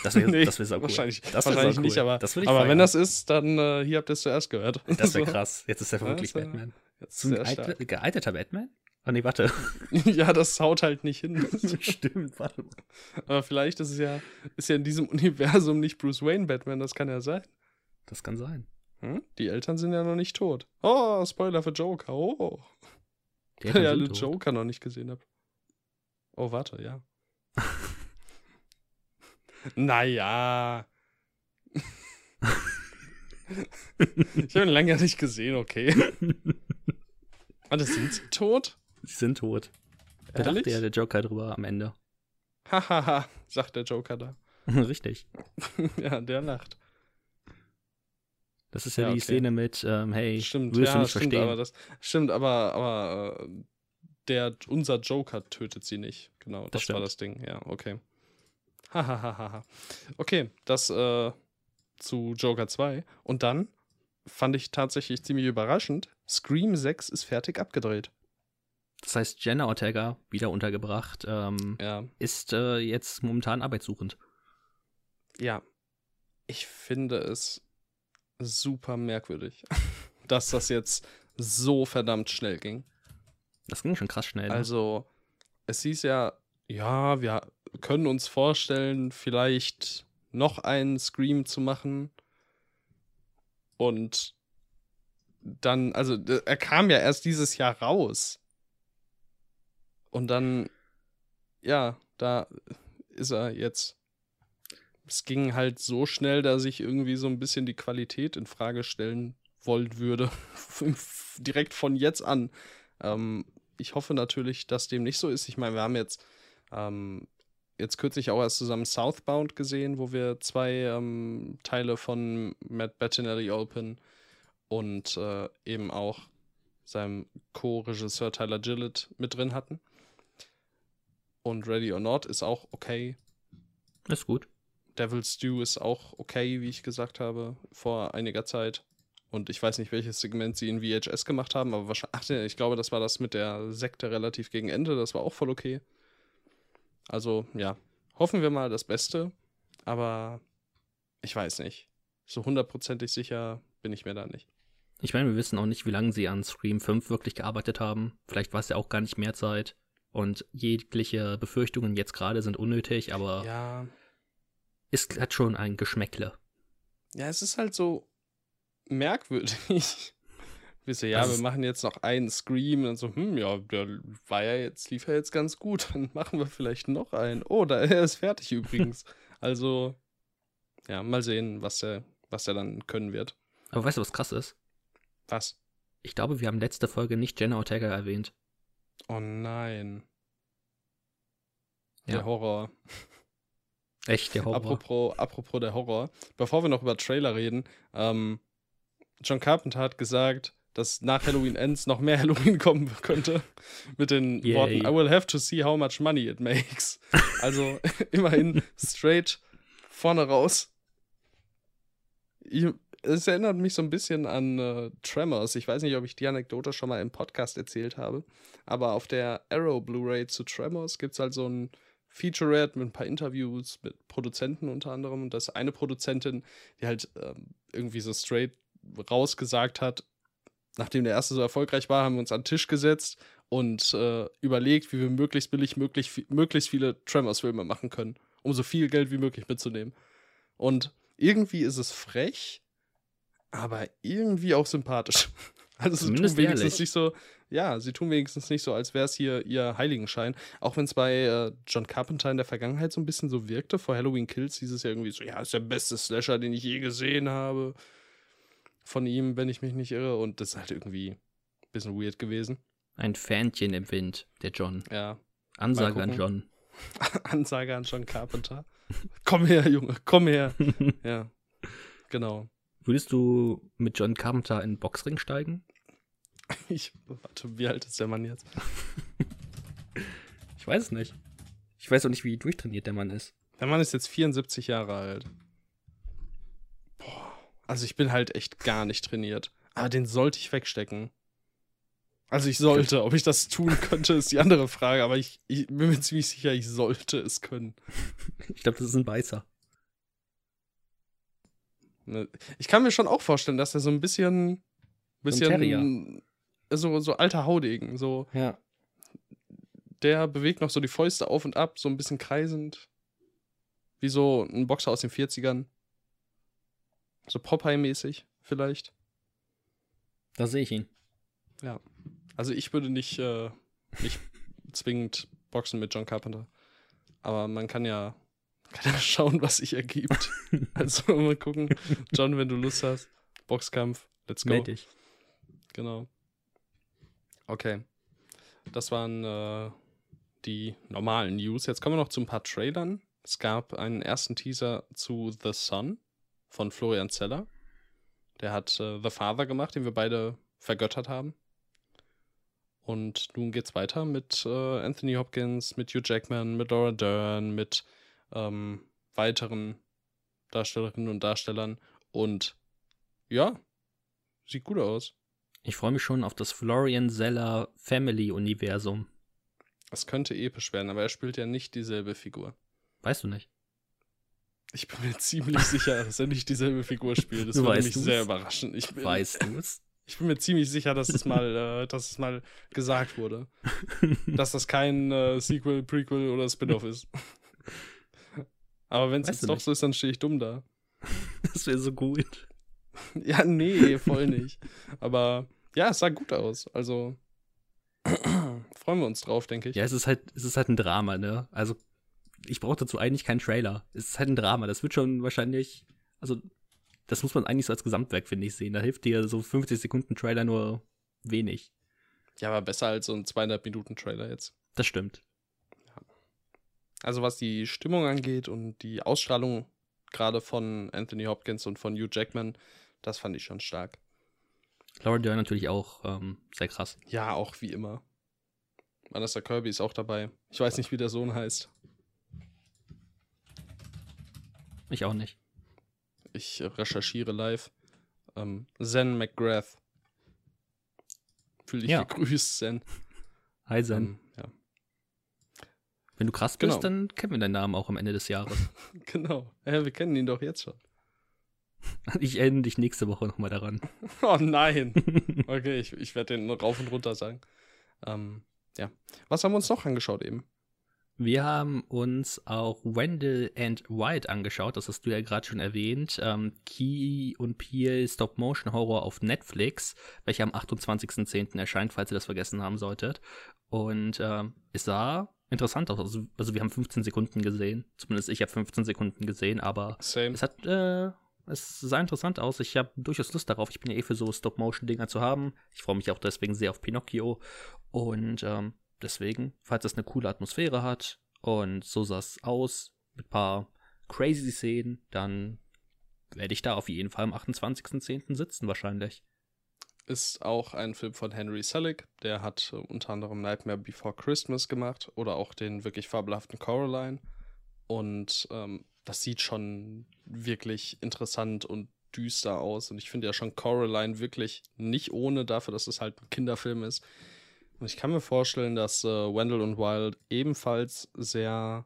Das wäre Nee, das wär so cool. Wahrscheinlich, Das wahrscheinlich sau nicht, cool. aber, das ich aber wenn das ist, dann äh, hier habt ihr es zuerst gehört. Das wäre krass. Jetzt ist er Ja, wirklich das wär- Batman. Jetzt So ein gealterter Batman? Ah, nee, warte. ja, das haut halt nicht hin. Stimmt, warte. aber vielleicht ist es ja, ist ja in diesem Universum nicht Bruce Wayne Batman, das kann ja sein. Das kann sein. Hm? Die Eltern sind ja noch nicht tot. Oh, Spoiler für Joker. Oh. Die Weil sind alle tot. Joker noch nicht gesehen habt. Oh, warte, ja. naja. ich habe ihn lange nicht gesehen, okay. Warte, sind sie tot? Sie sind tot. Da dachte ja der Joker drüber am Ende. Hahaha, sagt der Joker da. Richtig. ja, der lacht. Das ist ja, Ja, die okay. Szene mit, ähm, hey, Stimmt, wirst ja, du nicht stimmt, verstehen. aber das stimmt, aber, aber äh, der, unser Joker tötet sie nicht. Genau, das, war stimmt. das Ding. Ja, okay. Hahaha. okay, das äh, zu Joker 2. Und dann fand ich tatsächlich ziemlich überraschend, Scream 6 ist fertig abgedreht. Das heißt, Jenna Ortega, wieder untergebracht, ähm, Ja. ist äh, jetzt momentan arbeitssuchend. Ja. Ich finde es super merkwürdig, dass das jetzt so verdammt schnell ging. Das ging schon krass schnell. ne? Also, es hieß ja, ja, wir können uns vorstellen, vielleicht noch einen Scream zu machen. Und dann, also, er kam ja erst dieses Jahr raus. Und dann, ja, da ist er jetzt. Es ging halt so schnell, dass ich irgendwie so ein bisschen die Qualität in Frage stellen wollen würde. Direkt von jetzt an. Ähm, ich hoffe natürlich, dass dem nicht so ist. Ich meine, wir haben jetzt, ähm, jetzt kürzlich auch erst zusammen Southbound gesehen, wo wir zwei ähm, Teile von Matt Bettinelli Open und äh, eben auch seinem Co-Regisseur Tyler Gillett mit drin hatten. Und Ready or Not ist auch okay. ist gut. Devil's Stew ist auch okay, wie ich gesagt habe, vor einiger Zeit. Und ich weiß nicht, welches Segment sie in VHS gemacht haben, aber wahrscheinlich, ach, nee, ich glaube, das war das mit der Sekte relativ gegen Ende, das war auch voll okay. Also, ja, hoffen wir mal das Beste, aber ich weiß nicht. So hundertprozentig sicher bin ich mir da nicht. Ich meine, wir wissen auch nicht, wie lange sie an Scream 5 wirklich gearbeitet haben. Vielleicht war es ja auch gar nicht mehr Zeit. Und jegliche Befürchtungen jetzt gerade sind unnötig, aber Ja, ist, hat schon ein Geschmäckle. Ja, es ist halt so merkwürdig. Wir so, ja, Das wir ist- machen jetzt noch einen Scream und so, hm, ja, der war ja jetzt, lief ja jetzt ganz gut, dann machen wir vielleicht noch einen. Oh, da er ist fertig übrigens. also, ja, mal sehen, was der, was dann können wird. Aber weißt du, was krass ist? Was? Ich glaube, wir haben letzte Folge nicht Jenna Ortega erwähnt. Oh nein. Ja. Der Horror. Echt, der Horror. Apropos, apropos der Horror. Bevor wir noch über Trailer reden, ähm, John Carpenter hat gesagt, dass nach Halloween Ends noch mehr Halloween kommen könnte. Mit den Yay. Worten, I will have to see how much money it makes. Also immerhin straight vorne raus. Ich, es erinnert mich so ein bisschen an äh, Tremors. Ich weiß nicht, ob ich die Anekdote schon mal im Podcast erzählt habe. Aber auf der Arrow Blu-ray zu Tremors gibt es halt so ein Featurette mit ein paar Interviews mit Produzenten unter anderem. Und das ist eine Produzentin, die halt ähm, irgendwie so straight rausgesagt hat, nachdem der erste so erfolgreich war, haben wir uns an den Tisch gesetzt und äh, überlegt, wie wir möglichst billig möglich, möglichst viele Tremors-Filme machen können, um so viel Geld wie möglich mitzunehmen. Und irgendwie ist es frech, aber irgendwie auch sympathisch. Also tun Zumindest wenigstens ehrlich. nicht so, ja, sie tun wenigstens nicht so, als wäre es hier ihr Heiligenschein. Auch wenn es bei äh, John Carpenter in der Vergangenheit so ein bisschen so wirkte. Vor Halloween Kills hieß es ja irgendwie so, ja, ist der beste Slasher, den ich je gesehen habe. Von ihm, wenn ich mich nicht irre. Und das ist halt irgendwie ein bisschen weird gewesen. Ein Fähnchen im Wind, der John. Ja. Ansage an. John. Ansage an John Carpenter. komm her, Junge, komm her. ja. Genau. Würdest du mit John Carpenter in den Boxring steigen? Ich, warte, wie alt ist der Mann jetzt? Ich weiß es nicht. Ich weiß auch nicht, wie durchtrainiert der Mann ist. Der Mann ist jetzt 74 Jahre alt. Boah. Also ich bin halt echt gar nicht trainiert. Aber den sollte ich wegstecken. Also ich sollte. Ob ich das tun könnte, ist die andere Frage. Aber ich, ich bin mir ziemlich sicher, ich sollte es können. Ich glaube, das ist ein Beißer. Ne, Ich kann mir schon auch vorstellen, dass er so ein bisschen, bisschen Terrier. So, so alter Haudegen, so Ja. der bewegt noch so die Fäuste auf und ab, so ein bisschen kreisend. Wie so ein Boxer aus den 40ern. So Popeye-mäßig, vielleicht. Da sehe ich ihn. Also ich würde nicht, äh, nicht zwingend boxen mit John Carpenter. Aber man kann ja, kann ja schauen, was sich ergibt. also mal gucken. John, wenn du Lust hast. Boxkampf. Let's go. Meld dich. Genau. Okay. Das waren äh, die normalen News. Jetzt kommen wir noch zu ein paar Trailern. Es gab einen ersten Teaser zu The Sun von Florian Zeller. Der hat äh, The Father gemacht, den wir beide vergöttert haben. Und nun geht's weiter mit äh, Anthony Hopkins, mit Hugh Jackman, mit Laura Dern, mit ähm, weiteren Darstellerinnen und Darstellern. Und ja, sieht gut aus. Ich freue mich schon auf das Florian Zeller Family-Universum. Es könnte episch werden, aber er spielt ja nicht dieselbe Figur. Weißt du nicht? Ich bin mir ziemlich sicher, dass er nicht dieselbe Figur spielt. Das würde mich du's? sehr überraschen. Ich bin, Weißt du es? ich bin mir ziemlich sicher, dass es mal, äh, dass es mal gesagt wurde. dass das kein äh, Sequel, Prequel oder Spin-off ist. Aber wenn es jetzt doch nicht. so ist, dann stehe ich dumm da. Das wäre so gut. Ja, nee, voll nicht. Aber ja, es sah gut aus. Also freuen wir uns drauf, denke ich. Ja, es ist halt, es ist halt ein Drama, ne? Also, ich brauche dazu eigentlich keinen Trailer. Es ist halt ein Drama. Das wird schon wahrscheinlich, also, das muss man eigentlich so als Gesamtwerk, finde ich, sehen. Da hilft dir so 50 Sekunden Trailer nur wenig. Ja, aber besser als so ein 200 Minuten Trailer jetzt. Das stimmt. Also was die Stimmung angeht und die Ausstrahlung gerade von Anthony Hopkins und von Hugh Jackman, das fand ich schon stark. Laura Dern natürlich auch ähm, sehr krass. Ja, auch wie immer. Vanessa Kirby ist auch dabei. Ich weiß nicht, wie der Sohn heißt. Ich auch nicht. Ich recherchiere live. Ähm, Zen McGrath. Fühl dich Ja. gegrüßt, Zen. Hi Zen. Ähm, ja, Wenn du krass genau. bist, dann kennen wir deinen Namen auch am Ende des Jahres. genau. Ja, wir kennen ihn doch jetzt schon. Ich erinnere dich nächste Woche nochmal daran. Oh nein. Okay, ich, ich werde den rauf und runter sagen. Ähm, ja. Was haben wir uns noch angeschaut eben? Wir haben uns auch Wendell and White angeschaut, das hast du ja gerade schon erwähnt. Ähm, Key und Peel Stop-Motion-Horror auf Netflix, welcher am 28.10. erscheint, falls ihr das vergessen haben solltet. Und ähm, es sah interessant aus. Also, also, wir haben 15 Sekunden gesehen. Zumindest ich habe 15 Sekunden gesehen, aber Same. es hat äh, es sah interessant aus. Ich habe durchaus Lust darauf. Ich bin ja eh für so Stop-Motion-Dinger zu haben. Ich freue mich auch deswegen sehr auf Pinocchio. Und ähm, deswegen, falls es eine coole Atmosphäre hat und so sah es aus, mit ein paar crazy Szenen, dann werde ich da auf jeden Fall am 28.10. sitzen wahrscheinlich. Ist auch ein Film von Henry Selick. Der hat äh, unter anderem Nightmare Before Christmas gemacht oder auch den wirklich fabelhaften Coraline. Und ähm, das sieht schon wirklich interessant und düster aus. Und ich finde ja schon Coraline wirklich nicht ohne dafür, dass es halt ein Kinderfilm ist. Und ich kann mir vorstellen, dass äh, Wendell und Wild ebenfalls sehr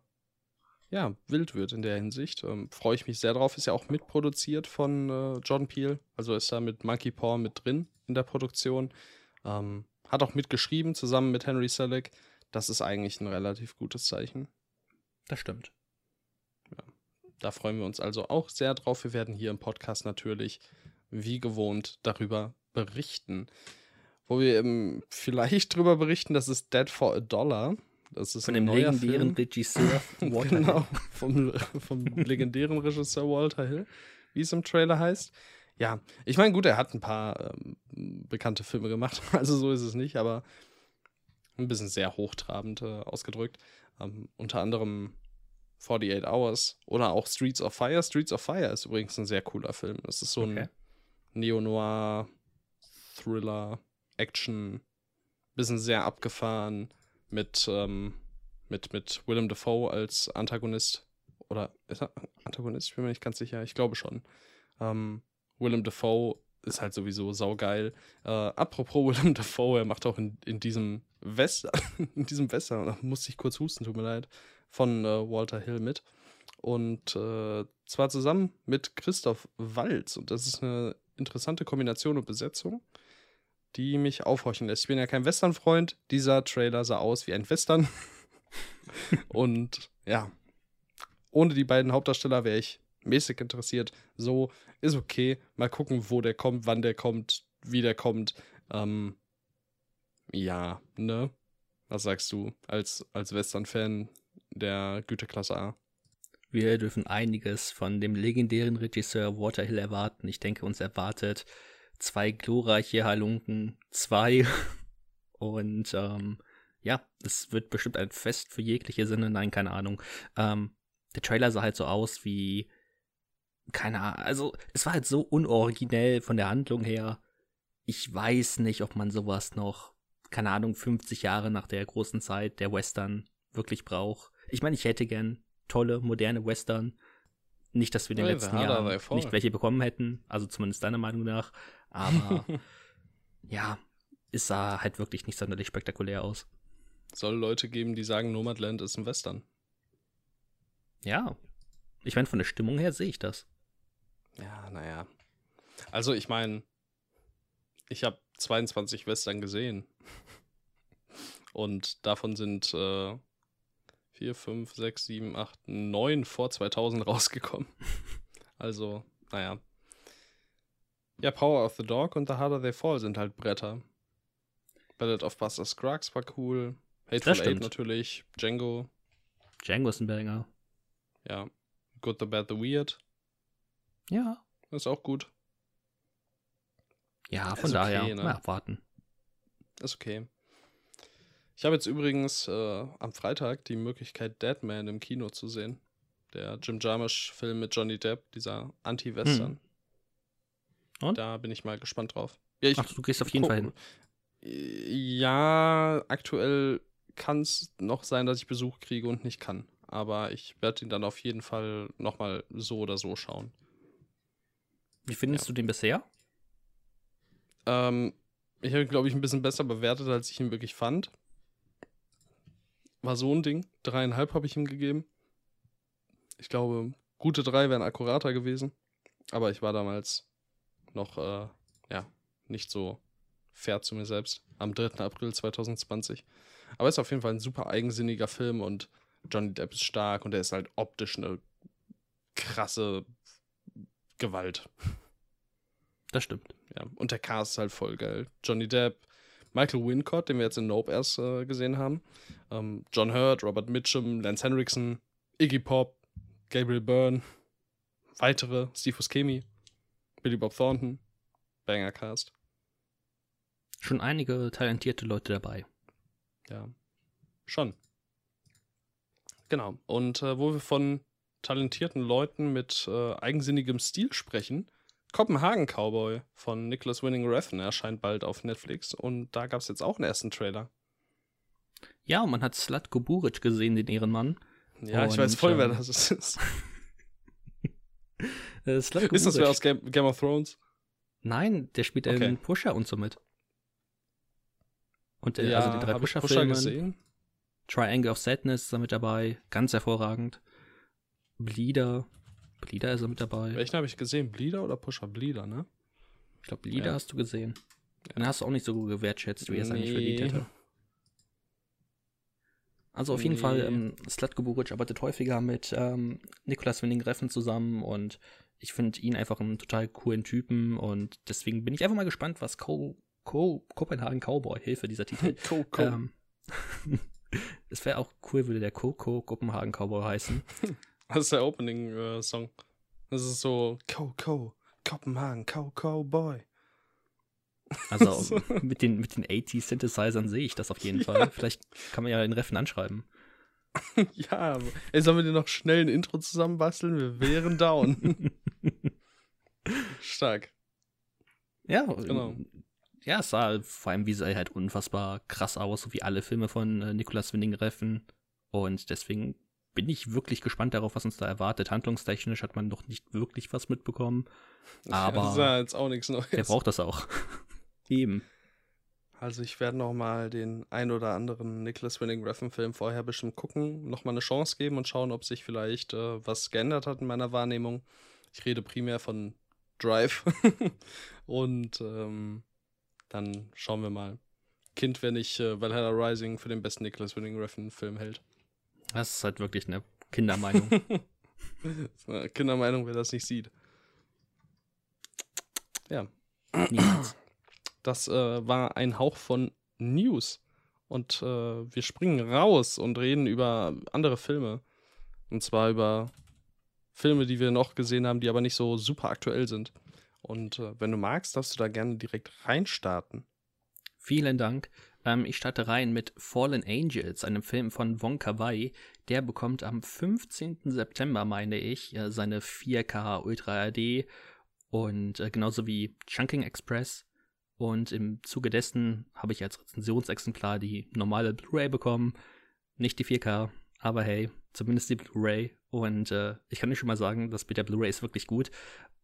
ja, wild wird in der Hinsicht. Ähm, Freue ich mich sehr drauf. Ist ja auch mitproduziert von äh, John Peel. Also ist da mit Monkey Paw mit drin in der Produktion. Ähm, hat auch mitgeschrieben zusammen mit Henry Selick. Das ist eigentlich ein relativ gutes Zeichen. Das stimmt. Da freuen wir uns also auch sehr drauf. Wir werden hier im Podcast natürlich wie gewohnt darüber berichten. Wo wir eben vielleicht darüber berichten, das ist Dead for a Dollar. Das ist Von dem legendären Regisseur Walter genau, vom, vom legendären Regisseur Walter Hill, wie es im Trailer heißt. Ja, ich meine, gut, er hat ein paar ähm, bekannte Filme gemacht, also so ist es nicht, aber ein bisschen sehr hochtrabend äh, ausgedrückt. Ähm, unter anderem 48 Hours oder auch Streets of Fire. Streets of Fire ist übrigens ein sehr cooler Film. Es ist so okay. ein Neo-Noir, Thriller, Action, bisschen sehr abgefahren mit, ähm, mit, mit Willem Dafoe als Antagonist. Oder ist er Antagonist? Ich bin mir nicht ganz sicher. Ich glaube schon. Ähm, Willem Dafoe ist halt sowieso saugeil. Äh, apropos Willem Dafoe, er macht auch in, in diesem Western, in diesem Western, da musste ich kurz husten, tut mir leid, von äh, Walter Hill mit. Und äh, zwar zusammen mit Christoph Walz. Und das ist eine interessante Kombination und Besetzung, die mich aufhorchen lässt. Ich bin ja kein Western-Freund. Dieser Trailer sah aus wie ein Western. und ja, ohne die beiden Hauptdarsteller wäre ich mäßig interessiert. So ist okay. Mal gucken, wo der kommt, wann der kommt, wie der kommt. Ähm, ja, ne? Was sagst du als, als Western-Fan der Güteklasse A? Wir dürfen einiges von dem legendären Regisseur Walter Hill erwarten. Ich denke, uns erwartet zwei glorreiche Halunken, zwei. Und ähm, ja, es wird bestimmt ein Fest für jegliche Sinne. Nein, keine Ahnung. Ähm, der Trailer sah halt so aus wie keine Ahnung, also es war halt so unoriginell von der Handlung her. Ich weiß nicht, ob man sowas noch, keine Ahnung, 50 Jahre nach der großen Zeit der Western wirklich braucht. Ich meine, ich hätte gern tolle, moderne Western. Nicht, dass wir in den ja, letzten Jahren nicht welche bekommen hätten, also zumindest deiner Meinung nach. Aber ja, es sah halt wirklich nicht sonderlich spektakulär aus. Soll Leute geben, die sagen, Nomadland ist ein Western. Ja. Ich meine, von der Stimmung her sehe ich das. Ja, naja. Also ich meine, ich habe 22 Western gesehen. Und davon sind äh, 4, 5, 6, 7, 8, 9 vor 2000 rausgekommen. also, naja. Ja, Power of the Dog und The Harder They Fall sind halt Bretter. Ballad of Buster Scruggs war cool. Hateful Eight natürlich. Django. Django ist ein Banger. Ja. Good, the Bad, the Weird. Ja. Ist auch gut. Ja, von ist daher, okay, ne? mal abwarten. Ist okay. Ich habe jetzt übrigens äh, am Freitag die Möglichkeit, Deadman im Kino zu sehen. Der Jim Jarmusch-Film mit Johnny Depp, dieser Anti-Western. Hm. Und? Da bin ich mal gespannt drauf. Ja, Ach, du gehst auf jeden Fall hin. Ja, aktuell kann es noch sein, dass ich Besuch kriege und nicht kann. Aber ich werde ihn dann auf jeden Fall nochmal so oder so schauen. Wie findest ja. du den bisher? Ähm, ich habe ihn, glaube ich, ein bisschen besser bewertet, als ich ihn wirklich fand. War so ein Ding. Dreieinhalb habe ich ihm gegeben. Ich glaube, gute drei wären akkurater gewesen. Aber ich war damals noch, äh, ja, nicht so fair zu mir selbst. Am 3. April 2020. Aber ist auf jeden Fall ein super eigensinniger Film und Johnny Depp ist stark und er ist halt optisch eine krasse Gewalt. Das stimmt. Ja, und der Cast ist halt voll geil. Johnny Depp, Michael Wincott, den wir jetzt in Nope erst äh, gesehen haben, ähm, John Hurt, Robert Mitchum, Lance Henriksen, Iggy Pop, Gabriel Byrne, weitere, Steve Buscemi, Billy Bob Thornton, Banger Cast. Schon einige talentierte Leute dabei. Ja, schon. Genau. Und äh, wo wir von talentierten Leuten mit äh, eigensinnigem Stil sprechen, Kopenhagen Cowboy von Nicholas Winning Refn erscheint bald auf Netflix und da gab es jetzt auch einen ersten Trailer. Ja, und man hat Slatko Buric gesehen, den Ehrenmann. Ja, und, ich weiß voll, ähm, wer das ist. äh, ist das wer aus Game, Game, of Thrones? Nein, der spielt okay. in Pusher und so mit. Und äh, ja, also die drei Pusher-Filme. Pusher Triangle of Sadness ist da mit dabei, ganz hervorragend. Bleeder, Bleeder ist er mit dabei. Welchen habe ich gesehen? Bleeder oder Pusher? Bleeder, ne? Ich glaube, Bleeder ja. hast du gesehen. Den hast du auch nicht so gut gewertschätzt, wie er es nee. eigentlich verdient hätte. Also auf nee. jeden Fall, ähm, Slatko Buric arbeitet häufiger mit ähm, Nikolaus Winning Reffen zusammen und ich finde ihn einfach einen total coolen Typen und deswegen bin ich einfach mal gespannt, was Co Co Copenhagen Cowboy, Hilfe dieser Titel. Coco. Ähm, es wäre auch cool, würde der Coco Copenhagen Cowboy heißen. Das ist der Opening-Song. Äh, das ist so Coco, Copenhagen, Coco Boy. Also mit den, mit den 80 sehe ich das auf jeden ja. Fall. Vielleicht kann man ja den Reffen anschreiben. ja, ey, sollen wir dir noch schnell ein Intro zusammenbasteln? Wir wären down. Stark. Ja, genau. Ja, es sah vor allem visuell halt unfassbar krass aus, so wie alle Filme von äh, Nicolas Winding Reffen. Und deswegen bin ich wirklich gespannt darauf, was uns da erwartet. Handlungstechnisch hat man noch nicht wirklich was mitbekommen. Aber das ist ja jetzt auch nichts Neues. Der braucht das auch. Eben. Also ich werde noch mal den ein oder anderen Nicholas Winning Refn Film vorher bestimmt gucken, noch mal eine Chance geben und schauen, ob sich vielleicht äh, was geändert hat in meiner Wahrnehmung. Ich rede primär von Drive und ähm, dann schauen wir mal. Kind, wenn ich äh, Valhalla Rising für den besten Nicholas Winning Refn Film hält. Das ist halt wirklich eine Kindermeinung. Kindermeinung, wer das nicht sieht. Ja. Niemals. Das äh, war ein Hauch von News. Und äh, wir springen raus und reden über andere Filme. Und zwar über Filme, die wir noch gesehen haben, die aber nicht so super aktuell sind. Und äh, wenn du magst, darfst du da gerne direkt reinstarten. Vielen Dank. Ähm, ich starte rein mit Fallen Angels, einem Film von Wong Kar Wai. Der bekommt am 15. September, meine ich, äh, seine 4K Ultra HD und äh, genauso wie Chunking Express. Und im Zuge dessen habe ich als Rezensionsexemplar die normale Blu-ray bekommen. Nicht die 4K, aber hey, zumindest die Blu-ray. Und äh, ich kann euch schon mal sagen, das mit der Blu-ray ist wirklich gut.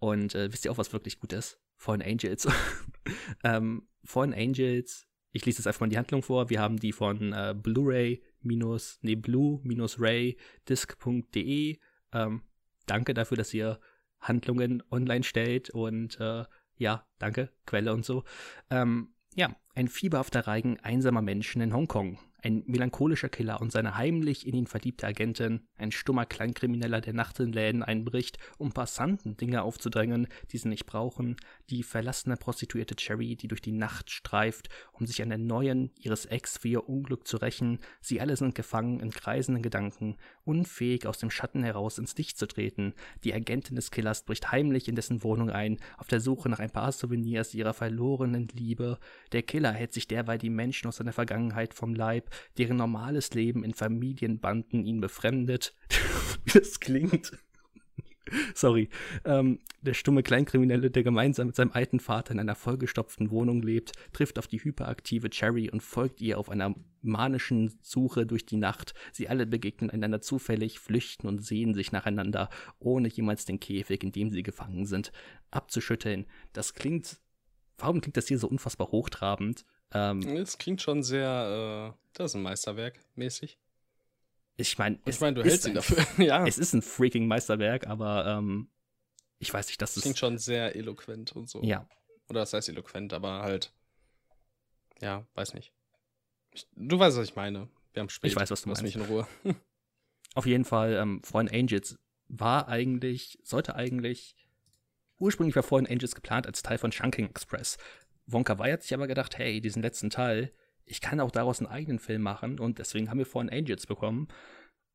Und äh, wisst ihr auch, was wirklich gut ist? Fallen Angels. ähm, Fallen Angels ich lese jetzt einfach mal die Handlung vor. Wir haben die von äh, Blu-ray minus, nee, blue-ray disc.de. Ähm, danke dafür, dass ihr Handlungen online stellt und äh, ja, danke, Quelle und so. Ähm, ja, ein fieberhafter Reigen einsamer Menschen in Hongkong ein melancholischer Killer und seine heimlich in ihn verliebte Agentin, ein stummer Kleinkrimineller, der nachts in Läden einbricht, um Passanten Dinge aufzudrängen, die sie nicht brauchen, die verlassene Prostituierte Cherry, die durch die Nacht streift, um sich an der neuen ihres Ex für ihr Unglück zu rächen, sie alle sind gefangen in kreisenden Gedanken, unfähig aus dem Schatten heraus ins Licht zu treten, die Agentin des Killers bricht heimlich in dessen Wohnung ein, auf der Suche nach ein paar Souvenirs ihrer verlorenen Liebe, der Killer hält sich derweil die Menschen aus seiner Vergangenheit vom Leib, deren normales Leben in Familienbanden ihn befremdet. Wie das klingt. Sorry. Ähm, der stumme Kleinkriminelle, der gemeinsam mit seinem alten Vater in einer vollgestopften Wohnung lebt, trifft auf die hyperaktive Cherry und folgt ihr auf einer manischen Suche durch die Nacht. Sie alle begegnen einander zufällig, flüchten und sehen sich nacheinander, ohne jemals den Käfig, in dem sie gefangen sind, abzuschütteln. Das klingt. Warum klingt das hier so unfassbar hochtrabend? Ähm, es klingt schon sehr, äh, das ist ein Meisterwerk mäßig. Ich meine, ich meine, du hältst ihn dafür. ja. Es ist ein freaking Meisterwerk, aber ähm, ich weiß nicht, dass es. Klingt schon sehr eloquent und so. Ja. Oder das heißt eloquent, aber halt. Ja, weiß nicht. Ich, du weißt, was ich meine. Wir haben spät. Ich weiß, was du Lass meinst. mich in Ruhe. Auf jeden Fall, ähm, Fallen Angels war eigentlich, sollte eigentlich, ursprünglich war Fallen Angels geplant als Teil von Chunking Express. Wonka Wai hat sich aber gedacht, hey, diesen letzten Teil, ich kann auch daraus einen eigenen Film machen und deswegen haben wir Fallen Angels bekommen.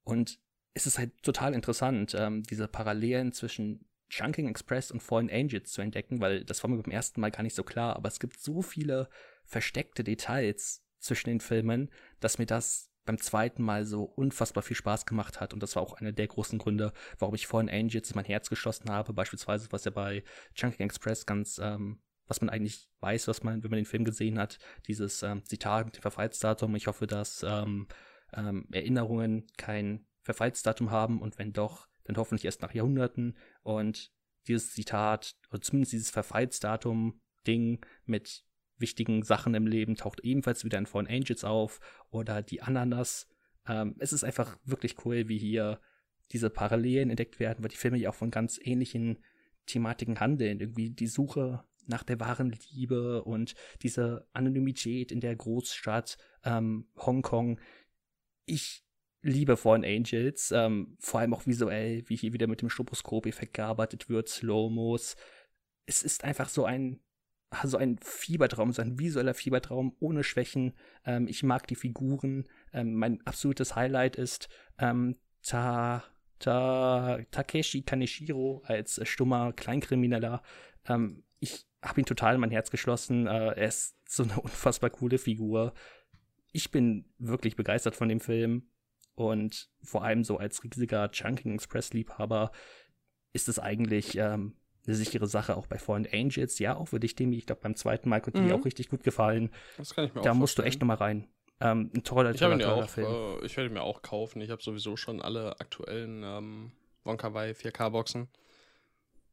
Und es ist halt total interessant, ähm, diese Parallelen zwischen Chunking Express und Fallen Angels zu entdecken, weil das war mir beim ersten Mal gar nicht so klar, aber es gibt so viele versteckte Details zwischen den Filmen, dass mir das beim zweiten Mal so unfassbar viel Spaß gemacht hat. Und das war auch einer der großen Gründe, warum ich Fallen Angels mein Herz geschlossen habe. Beispielsweise, was ja bei Chunking Express ganz, ähm, was man eigentlich weiß, was man, wenn man den Film gesehen hat, dieses ähm, Zitat mit dem Verfallsdatum. Ich hoffe, dass ähm, ähm, Erinnerungen kein Verfallsdatum haben und wenn doch, dann hoffentlich erst nach Jahrhunderten. Und dieses Zitat, oder zumindest dieses Verfallsdatum-Ding mit wichtigen Sachen im Leben taucht ebenfalls wieder in Fallen Angels auf oder die Ananas. Ähm, es ist einfach wirklich cool, wie hier diese Parallelen entdeckt werden, weil die Filme ja auch von ganz ähnlichen Thematiken handeln. Irgendwie die Suche nach der wahren Liebe und diese Anonymität in der Großstadt ähm, Hongkong. Ich liebe Fallen Angels, ähm, vor allem auch visuell, wie hier wieder mit dem Stroboskop-Effekt gearbeitet wird, Slow-Mos. Es ist einfach so ein so ein Fiebertraum, so ein visueller Fiebertraum ohne Schwächen. Ähm, ich mag die Figuren. Ähm, mein absolutes Highlight ist ähm, Ta, Ta, Takeshi Kaneshiro als stummer Kleinkrimineller. Ähm, ich habe ihn total in mein Herz geschlossen. Äh, er ist so eine unfassbar coole Figur. Ich bin wirklich begeistert von dem Film. Und vor allem so als riesiger Chunking Express-Liebhaber ist es eigentlich ähm, eine sichere Sache, auch bei Fallen Angels. Ja, auch für dich, Demi. Ich glaube, beim zweiten Mal konnte mhm. dir auch richtig gut gefallen. Das kann ich mir da auch Da musst du echt nochmal rein. Ähm, ein toller, ich toller, toller auch, Film. Äh, ich werde mir auch kaufen. Ich habe sowieso schon alle aktuellen ähm, Wonka Wai 4K-Boxen.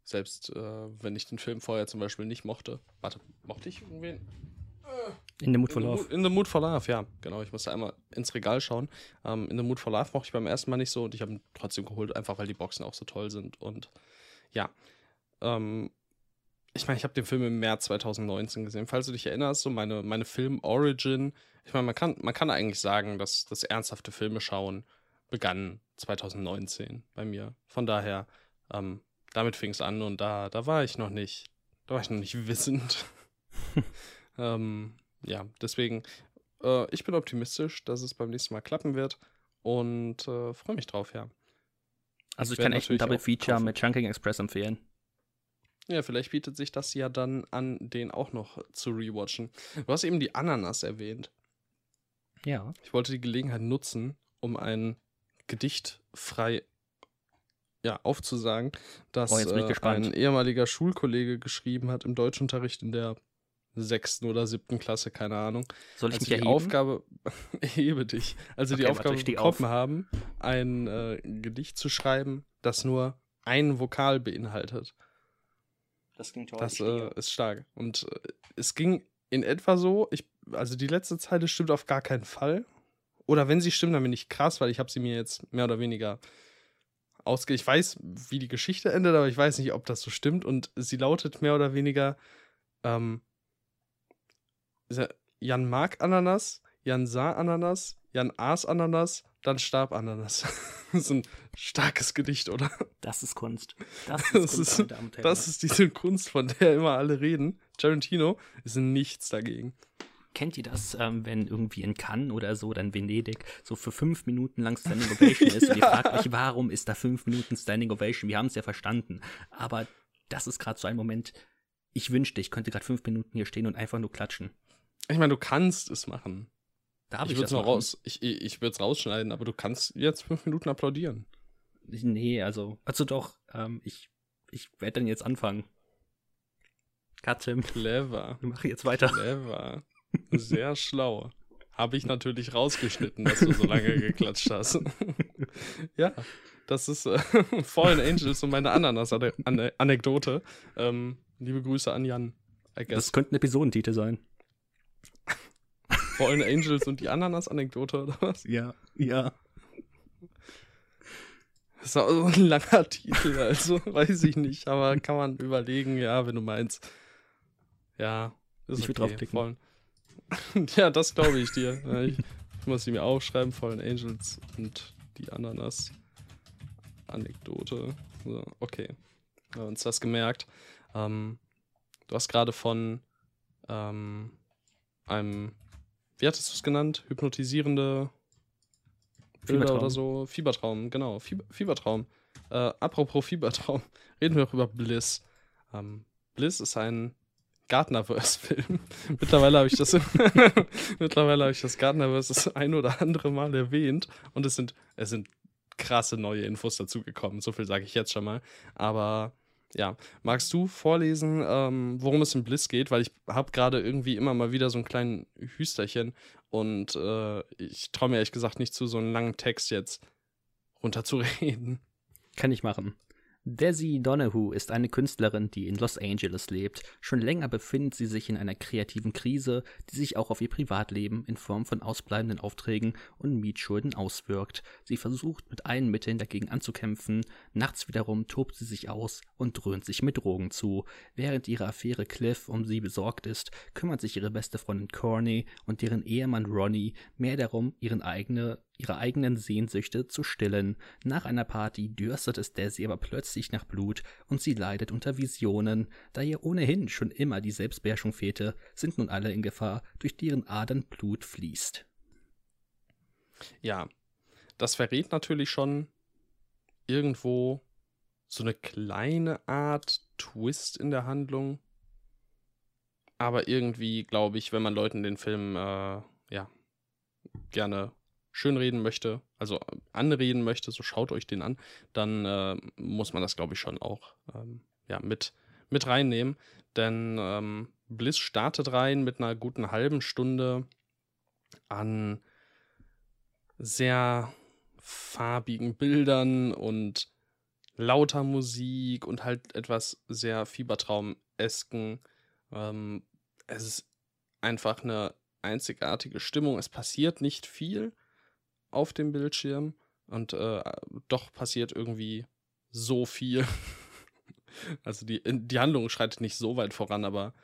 Selbst äh, wenn ich den Film vorher zum Beispiel nicht mochte. Warte, mochte ich irgendwen? In the Mood for Love. In the Mood for Love, ja, genau. Ich musste einmal ins Regal schauen. Ähm, in the Mood for Love mochte ich beim ersten Mal nicht so und ich habe ihn trotzdem geholt, einfach weil die Boxen auch so toll sind. Und ja, ähm, ich meine, ich habe den Film im März 2019 gesehen. Falls du dich erinnerst, so meine, meine Film-Origin. Ich meine, man kann, man kann eigentlich sagen, dass das ernsthafte Filme schauen begann 2019 bei mir. Von daher, ähm, damit fing es an und da, da war ich noch nicht, da war ich noch nicht wissend. ähm, ja, deswegen, äh, ich bin optimistisch, dass es beim nächsten Mal klappen wird und äh, freue mich drauf, ja. Also ich, ich kann echt ein Double Feature mit Chunking Express empfehlen. Ja, vielleicht bietet sich das ja dann an, den auch noch zu rewatchen. Du hast eben die Ananas erwähnt. Ja. Ich wollte die Gelegenheit nutzen, um ein Gedicht frei ja, aufzusagen, das oh, äh, ein ehemaliger Schulkollege geschrieben hat im Deutschunterricht in der sechsten oder siebten Klasse, keine Ahnung. Soll ich als mich die erheben? Aufgabe, hebe dich, also okay, die Aufgabe warte, bekommen auf. haben, ein äh, Gedicht zu schreiben, das nur ein Vokal beinhaltet. Das klingt toll. Das äh, ist stark. Und äh, es ging in etwa so, ich, also die letzte Zeile stimmt auf gar keinen Fall. Oder wenn sie stimmt, dann bin ich krass, weil ich habe sie mir jetzt mehr oder weniger ausge... Ich weiß, wie die Geschichte endet, aber ich weiß nicht, ob das so stimmt. Und sie lautet mehr oder weniger ähm, Jan mag Ananas, Jan sah Ananas, Jan aß Ananas, dann starb Ananas. das ist ein starkes Gedicht, oder? Das ist Kunst. Das ist, das Kunst, ist, das ist diese Kunst, von der immer alle reden. Tarantino ist nichts dagegen. Kennt ihr das, ähm, wenn irgendwie in Cannes oder so, dann Venedig, so für fünf Minuten lang Standing Ovation ist ja. und ihr fragt euch, warum ist da fünf Minuten Standing Ovation? Wir haben es ja verstanden. Aber das ist gerade so ein Moment, ich wünschte, ich könnte gerade fünf Minuten hier stehen und einfach nur klatschen. Ich meine, du kannst es machen. Darf ich, ich würde es noch raus. Ich, ich, würde es rausschneiden, aber du kannst jetzt fünf Minuten applaudieren. Nee, also, also doch, ähm, ich, ich werde dann jetzt anfangen. Katzim. Clever. Wir machen jetzt weiter. Clever. Sehr schlau. Habe ich natürlich rausgeschnitten, dass du so lange geklatscht hast. ja, das ist äh, Fallen Angels und meine Ananas-Anekdote. Ähm, liebe Grüße an Jan. Das könnte ein Episodentitel sein. Fallen Angels und die Ananas-Anekdote, oder was? Ja, ja. Das ist auch so ein langer Titel, also weiß ich nicht, aber kann man überlegen, ja, wenn du meinst. Ja, ist ich okay. draufklicken. Fallen. ja, das glaube ich dir. Ich, ich muss sie mir aufschreiben, Fallen Angels und die Ananas-Anekdote. So, okay. Wir haben uns das gemerkt. Ähm, du hast gerade von ähm, einem, wie hattest du es genannt? Hypnotisierende Bilder Fiebertraum. oder so. Fiebertraum, genau. Fieber, Fiebertraum. Äh, apropos Fiebertraum, reden wir auch über Bliss. Ähm, Bliss ist ein Gardnerverse-Film. Mittlerweile habe ich das mittlerweile habe ich das Gardnerverse das ein oder andere Mal erwähnt und es sind es sind krasse neue Infos dazugekommen. So viel sage ich jetzt schon mal. Aber ja, magst du vorlesen, ähm, worum es in Bliss geht? Weil ich habe gerade irgendwie immer mal wieder so einen kleinen Hüsterchen und äh, ich traue mir ehrlich gesagt nicht zu, so einen langen Text jetzt runterzureden. Kann ich machen. Desi Donahue ist eine Künstlerin, die in Los Angeles lebt. Schon länger befindet sie sich in einer kreativen Krise, die sich auch auf ihr Privatleben in Form von ausbleibenden Aufträgen und Mietschulden auswirkt. Sie versucht mit allen Mitteln dagegen anzukämpfen. Nachts wiederum tobt sie sich aus und dröhnt sich mit Drogen zu. Während ihre Affäre Cliff um sie besorgt ist, kümmert sich ihre beste Freundin Courtney und deren Ehemann Ronnie mehr darum, ihren eigene ihre eigenen Sehnsüchte zu stillen. Nach einer Party dürstet es Daisy aber plötzlich nach Blut und sie leidet unter Visionen. Da ihr ohnehin schon immer die Selbstbeherrschung fehlte, sind nun alle in Gefahr, durch deren Adern Blut fließt. Ja, das verrät natürlich schon irgendwo so eine kleine Art Twist in der Handlung. Aber irgendwie, glaube ich, wenn man Leuten den Film äh, ja gerne schönreden möchte, also äh, anreden möchte, so schaut euch den an, dann äh, muss man das, glaube ich, schon auch ähm, ja, mit, mit reinnehmen. Denn ähm, Bliss startet rein mit einer guten halben Stunde an sehr farbigen Bildern und lauter Musik und halt etwas sehr Fiebertraum-esken. Ähm, es ist einfach eine einzigartige Stimmung. Es passiert nicht viel auf dem Bildschirm und äh, doch passiert irgendwie so viel. also die, die Handlung schreitet nicht so weit voran, aber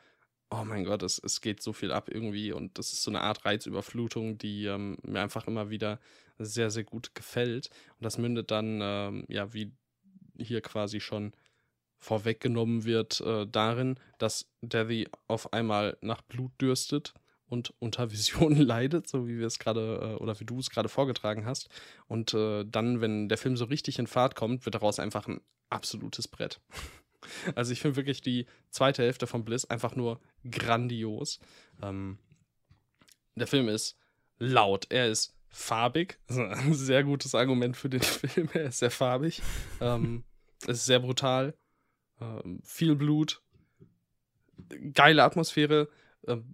oh mein Gott, es, es geht so viel ab irgendwie und das ist so eine Art Reizüberflutung, die ähm, mir einfach immer wieder sehr, sehr gut gefällt. Und das mündet dann, ähm, ja, wie hier quasi schon vorweggenommen wird, äh, darin, dass Devi auf einmal nach Blut dürstet und unter Visionen leidet, so wie wir es gerade äh, oder wie du es gerade vorgetragen hast. Und äh, dann, wenn der Film so richtig in Fahrt kommt, wird daraus einfach ein absolutes Brett. Also ich finde wirklich die zweite Hälfte von Bliss einfach nur grandios. Ähm, der Film ist laut, er ist farbig. Ist ein sehr gutes Argument für den Film. Er ist sehr farbig. ähm, es ist sehr brutal. Ähm, viel Blut. Geile Atmosphäre. Ähm,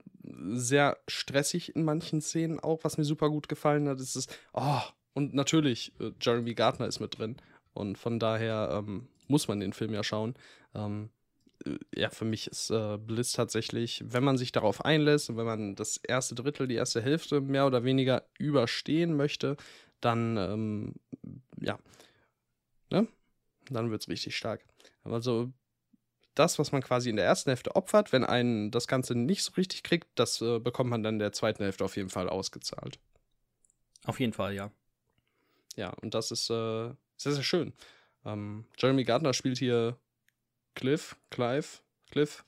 sehr stressig in manchen Szenen auch, was mir super gut gefallen hat. Es ist, oh, und natürlich, äh, Jeremy Gardner ist mit drin. Und von daher ähm, muss man den Film ja schauen. Ähm, äh, ja, für mich ist äh, Bliss tatsächlich, wenn man sich darauf einlässt und wenn man das erste Drittel, die erste Hälfte mehr oder weniger überstehen möchte, dann, ähm, ja, ne? Dann wird es richtig stark. Also, das, was man quasi in der ersten Hälfte opfert, wenn einen das Ganze nicht so richtig kriegt, das äh, bekommt man dann in der zweiten Hälfte auf jeden Fall ausgezahlt. Auf jeden Fall, ja. Ja, und das ist äh, sehr, sehr schön. Ähm, Jeremy Gardner spielt hier Cliff, Clive, Cliff,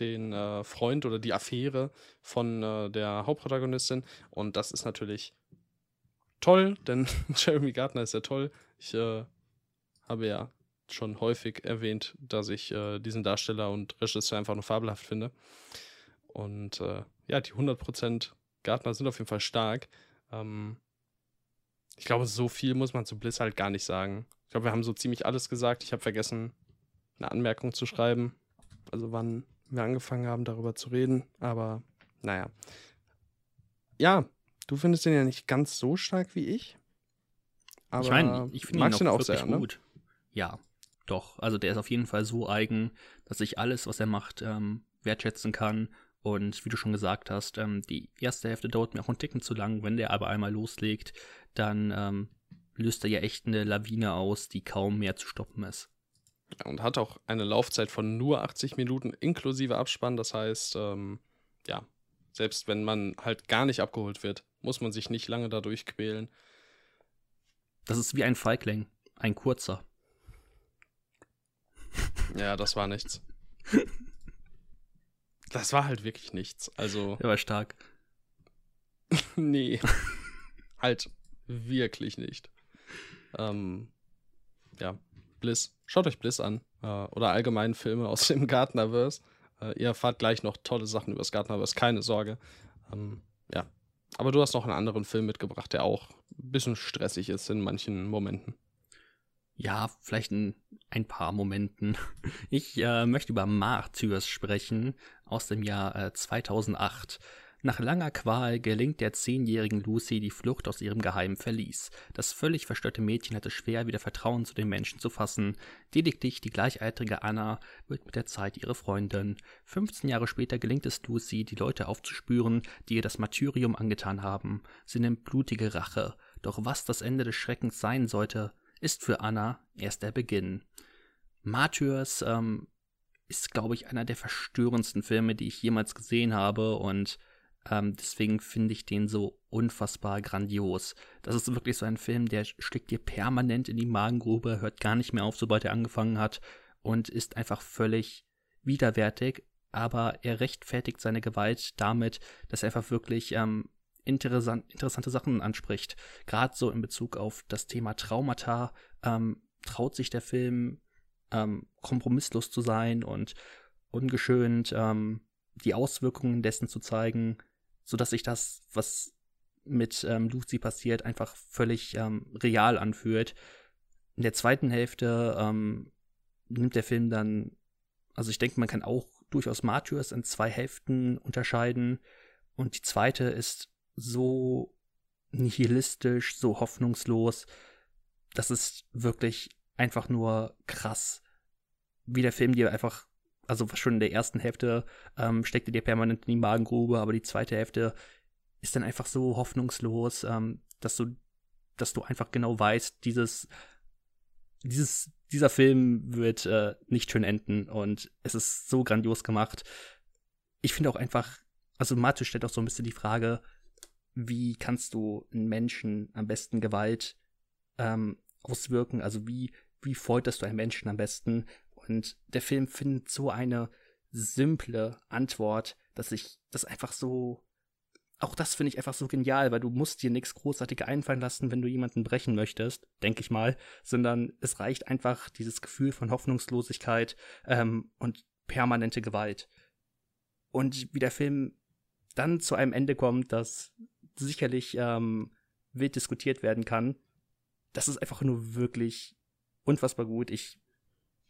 den äh, Freund oder die Affäre von äh, der Hauptprotagonistin. Und das ist natürlich toll, denn Jeremy Gardner ist ja toll. Ich äh, habe ja schon häufig erwähnt, dass ich äh, diesen Darsteller und Regisseur einfach nur fabelhaft finde. Und äh, ja, die 100% Gardner sind auf jeden Fall stark. Ähm, ich glaube, so viel muss man zu Bliss halt gar nicht sagen. Ich glaube, wir haben so ziemlich alles gesagt. Ich habe vergessen, eine Anmerkung zu schreiben. Also wann wir angefangen haben, darüber zu reden. Aber naja. Ja, du findest den ja nicht ganz so stark wie ich. Aber ich meine, ich finde ihn auch, auch sehr ne? gut. Ne? Ja, doch. Also der ist auf jeden Fall so eigen, dass ich alles, was er macht, ähm, wertschätzen kann. Und wie du schon gesagt hast, ähm, die erste Hälfte dauert mir auch einen Ticken zu lang. Wenn der aber einmal loslegt, dann ähm, löst er ja echt eine Lawine aus, die kaum mehr zu stoppen ist. Ja, und hat auch eine Laufzeit von nur 80 Minuten inklusive Abspann. Das heißt, ähm, ja, selbst wenn man halt gar nicht abgeholt wird, muss man sich nicht lange dadurch quälen. Das ist wie ein Feigling. Ein kurzer. Ja, das war nichts. Das war halt wirklich nichts. Also. Der war stark. nee. halt wirklich nicht. Ähm, ja, Bliss. Schaut euch Bliss an. Äh, oder allgemein Filme aus dem Gardnerverse. Äh, ihr erfahrt gleich noch tolle Sachen über das Gardnerverse, keine Sorge. Ähm, ja. Aber du hast noch einen anderen Film mitgebracht, der auch ein bisschen stressig ist in manchen Momenten. Ja, vielleicht in ein paar Momenten. Ich äh, möchte über Martyrs sprechen aus dem Jahr äh, 2008. Nach langer Qual gelingt der zehnjährigen Lucy die Flucht aus ihrem geheimen Verlies. Das völlig verstörte Mädchen hatte schwer, wieder Vertrauen zu den Menschen zu fassen. Lediglich die gleichaltrige Anna wird mit der Zeit ihre Freundin. 15 Jahre später gelingt es Lucy, die Leute aufzuspüren, die ihr das Martyrium angetan haben. Sie nimmt blutige Rache. Doch was das Ende des Schreckens sein sollte, ist für Anna erst der Beginn. Martyrs ähm, ist, glaube ich, einer der verstörendsten Filme, die ich jemals gesehen habe und ähm, deswegen finde ich den so unfassbar grandios. Das ist wirklich so ein Film, der steckt dir permanent in die Magengrube, hört gar nicht mehr auf, sobald er angefangen hat und ist einfach völlig widerwärtig, aber er rechtfertigt seine Gewalt damit, dass er einfach wirklich ähm, interessant, interessante Sachen anspricht. Gerade so in Bezug auf das Thema Traumata ähm, traut sich der Film ähm, kompromisslos zu sein und ungeschönt ähm, die Auswirkungen dessen zu zeigen, sodass sich das, was mit ähm, Lucy passiert, einfach völlig ähm, real anfühlt. In der zweiten Hälfte ähm, nimmt der Film dann, also ich denke, man kann auch durchaus Martyrs in zwei Hälften unterscheiden. Und die zweite ist so nihilistisch, so hoffnungslos. Das ist wirklich einfach nur krass, wie der Film dir einfach also schon in der ersten Hälfte ähm, steckte dir permanent in die Magengrube, aber die zweite Hälfte ist dann einfach so hoffnungslos, ähm, dass du, dass du einfach genau weißt, dieses, dieses, dieser Film wird äh, nicht schön enden und es ist so grandios gemacht. Ich finde auch einfach, also Mathe stellt auch so ein bisschen die Frage, wie kannst du einen Menschen am besten Gewalt ähm, auswirken? Also wie, wie folterst du einen Menschen am besten? Und der Film findet so eine simple Antwort, dass ich das einfach so. Auch das finde ich einfach so genial, weil du musst dir nichts großartig einfallen lassen, wenn du jemanden brechen möchtest, denke ich mal, sondern es reicht einfach dieses Gefühl von Hoffnungslosigkeit ähm, und permanente Gewalt. Und wie der Film dann zu einem Ende kommt, das sicherlich ähm, wild diskutiert werden kann, das ist einfach nur wirklich unfassbar gut. Ich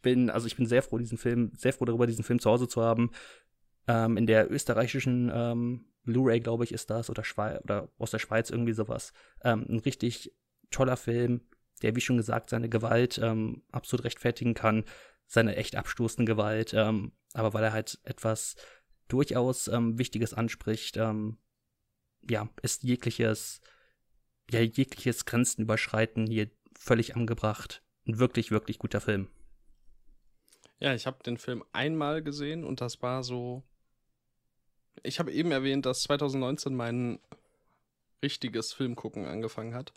bin, also ich bin sehr froh, diesen Film, sehr froh darüber, diesen Film zu Hause zu haben. Ähm, in der österreichischen ähm, Blu-ray, glaube ich, ist das, oder, Schweiz, oder aus der Schweiz irgendwie sowas. Ähm, ein richtig toller Film, der, wie schon gesagt, seine Gewalt ähm, absolut rechtfertigen kann, seine echt abstoßende Gewalt, ähm, aber weil er halt etwas durchaus ähm, Wichtiges anspricht, ähm, ja, ist jegliches, ja, jegliches Grenzen überschreiten hier völlig angebracht. Ein wirklich, wirklich guter Film. Ja, ich habe den Film einmal gesehen und das war so. Ich habe eben erwähnt, dass 2019 mein richtiges Filmgucken angefangen hat.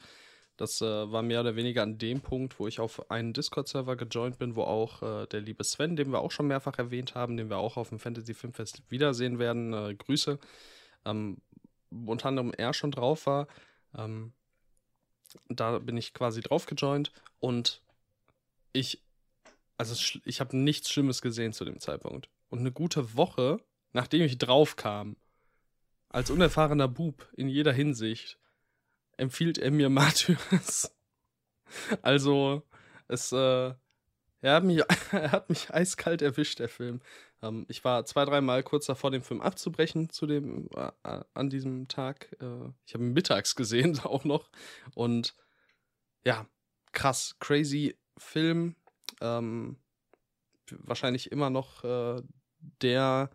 Das äh, war mehr oder weniger an dem Punkt, wo ich auf einen Discord-Server gejoint bin, wo auch äh, der liebe Sven, den wir auch schon mehrfach erwähnt haben, den wir auch auf dem Fantasy Filmfest wiedersehen werden, äh, Grüße, ähm, unter anderem er schon drauf war. Ähm, da bin ich quasi drauf gejoint und ich also ich habe nichts Schlimmes gesehen zu dem Zeitpunkt. Und eine gute Woche, nachdem ich drauf kam, als unerfahrener Bub in jeder Hinsicht, empfiehlt er mir Martyrs. Also, es, äh, er hat, mich, er hat mich eiskalt erwischt, der Film. Ähm, ich war zwei, dreimal kurz davor, den Film abzubrechen zu dem, äh, an diesem Tag. Äh, ich habe ihn mittags gesehen auch noch. Und ja, krass, crazy Film ähm, wahrscheinlich immer noch äh, der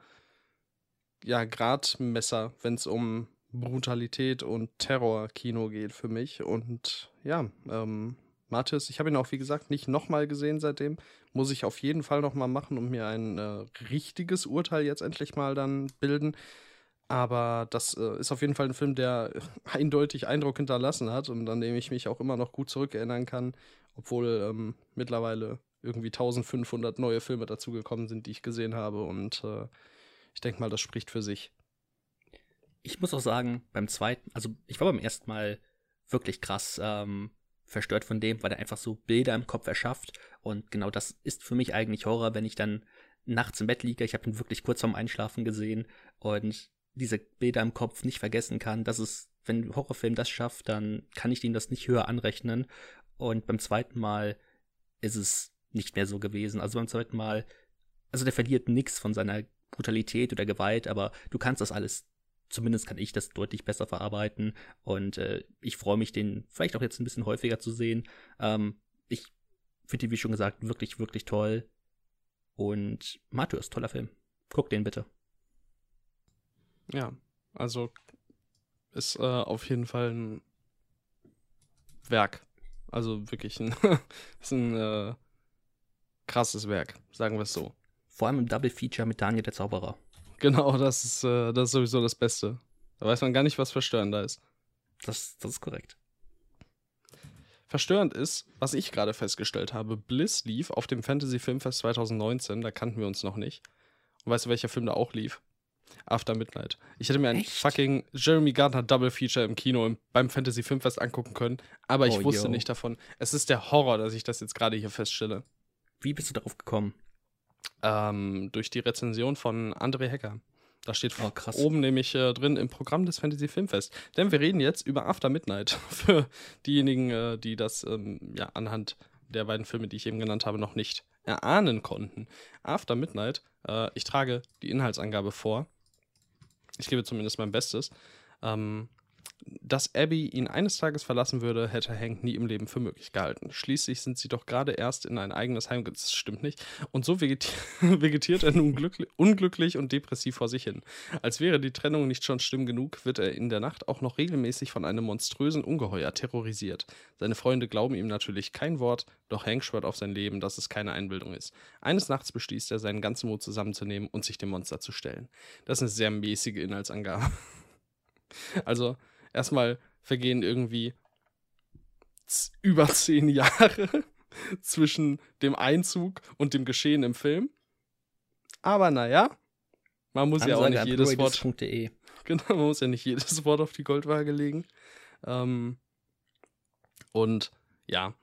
ja, Gradmesser, wenn es um Brutalität und Terror-Kino geht für mich. Und ja, ähm, Mathis, ich habe ihn auch, wie gesagt, nicht nochmal gesehen seitdem. Muss ich auf jeden Fall nochmal machen und mir ein äh, richtiges Urteil jetzt endlich mal dann bilden. Aber das äh, ist auf jeden Fall ein Film, der eindeutig Eindruck hinterlassen hat und an dem ich mich auch immer noch gut zurückerinnern kann, obwohl ähm, mittlerweile irgendwie 1500 neue Filme dazugekommen sind, die ich gesehen habe. Und äh, ich denke mal, das spricht für sich. Ich muss auch sagen, beim zweiten, also ich war beim ersten Mal wirklich krass ähm, verstört von dem, weil er einfach so Bilder im Kopf erschafft. Und genau das ist für mich eigentlich Horror, wenn ich dann nachts im Bett liege. Ich habe ihn wirklich kurz vorm Einschlafen gesehen und diese Bilder im Kopf nicht vergessen kann. Das ist, wenn ein Horrorfilm das schafft, dann kann ich ihm das nicht höher anrechnen. Und beim zweiten Mal ist es nicht mehr so gewesen. Also beim zweiten Mal, also der verliert nichts von seiner Brutalität oder Gewalt, aber du kannst das alles, zumindest kann ich das deutlich besser verarbeiten und äh, ich freue mich, den vielleicht auch jetzt ein bisschen häufiger zu sehen. Ähm, ich finde ihn, wie schon gesagt, wirklich, wirklich toll. Und Matthäus, toller Film. Guck den bitte. Ja, also ist äh, auf jeden Fall ein Werk. Also wirklich ein, ist ein äh, krasses Werk, sagen wir es so. Vor allem im Double Feature mit Daniel der Zauberer. Genau, das ist, äh, das ist sowieso das Beste. Da weiß man gar nicht, was verstörender ist. Das, das ist korrekt. Verstörend ist, was ich gerade festgestellt habe, Bliss lief auf dem Fantasy Filmfest 2019, da kannten wir uns noch nicht. Und weißt du, welcher Film da auch lief? After Midnight. Ich hätte mir ein fucking Jeremy Gardner Double Feature im Kino im, beim Fantasy Filmfest angucken können, aber ich oh, wusste yo. nicht davon. Es ist der Horror, dass ich das jetzt gerade hier feststelle. Wie bist du darauf gekommen? Ähm, durch die Rezension von André Hecker. Da steht oh, oben nämlich äh, drin im Programm des Fantasy Filmfest. Denn wir reden jetzt über After Midnight. Für diejenigen, äh, die das ähm, ja anhand der beiden Filme, die ich eben genannt habe, noch nicht erahnen konnten. After Midnight, äh, ich trage die Inhaltsangabe vor. Ich gebe zumindest mein Bestes. Ähm, dass Abby ihn eines Tages verlassen würde, hätte Hank nie im Leben für möglich gehalten. Schließlich sind sie doch gerade erst in ein eigenes Heim. Das stimmt nicht. Und so vegetiert, vegetiert er nun unglücklich und depressiv vor sich hin. Als wäre die Trennung nicht schon schlimm genug, wird er in der Nacht auch noch regelmäßig von einem monströsen Ungeheuer terrorisiert. Seine Freunde glauben ihm natürlich kein Wort, doch Hank schwört auf sein Leben, dass es keine Einbildung ist. Eines Nachts beschließt er, seinen ganzen Mut zusammenzunehmen und sich dem Monster zu stellen. Das ist eine sehr mäßige Inhaltsangabe. also, erstmal vergehen irgendwie über zehn Jahre zwischen dem Einzug und dem Geschehen im Film. Aber naja, man muss ja auch nicht jedes Wort. Genau, man muss ja nicht jedes Wort auf die Goldwaage legen. Ähm, und ja,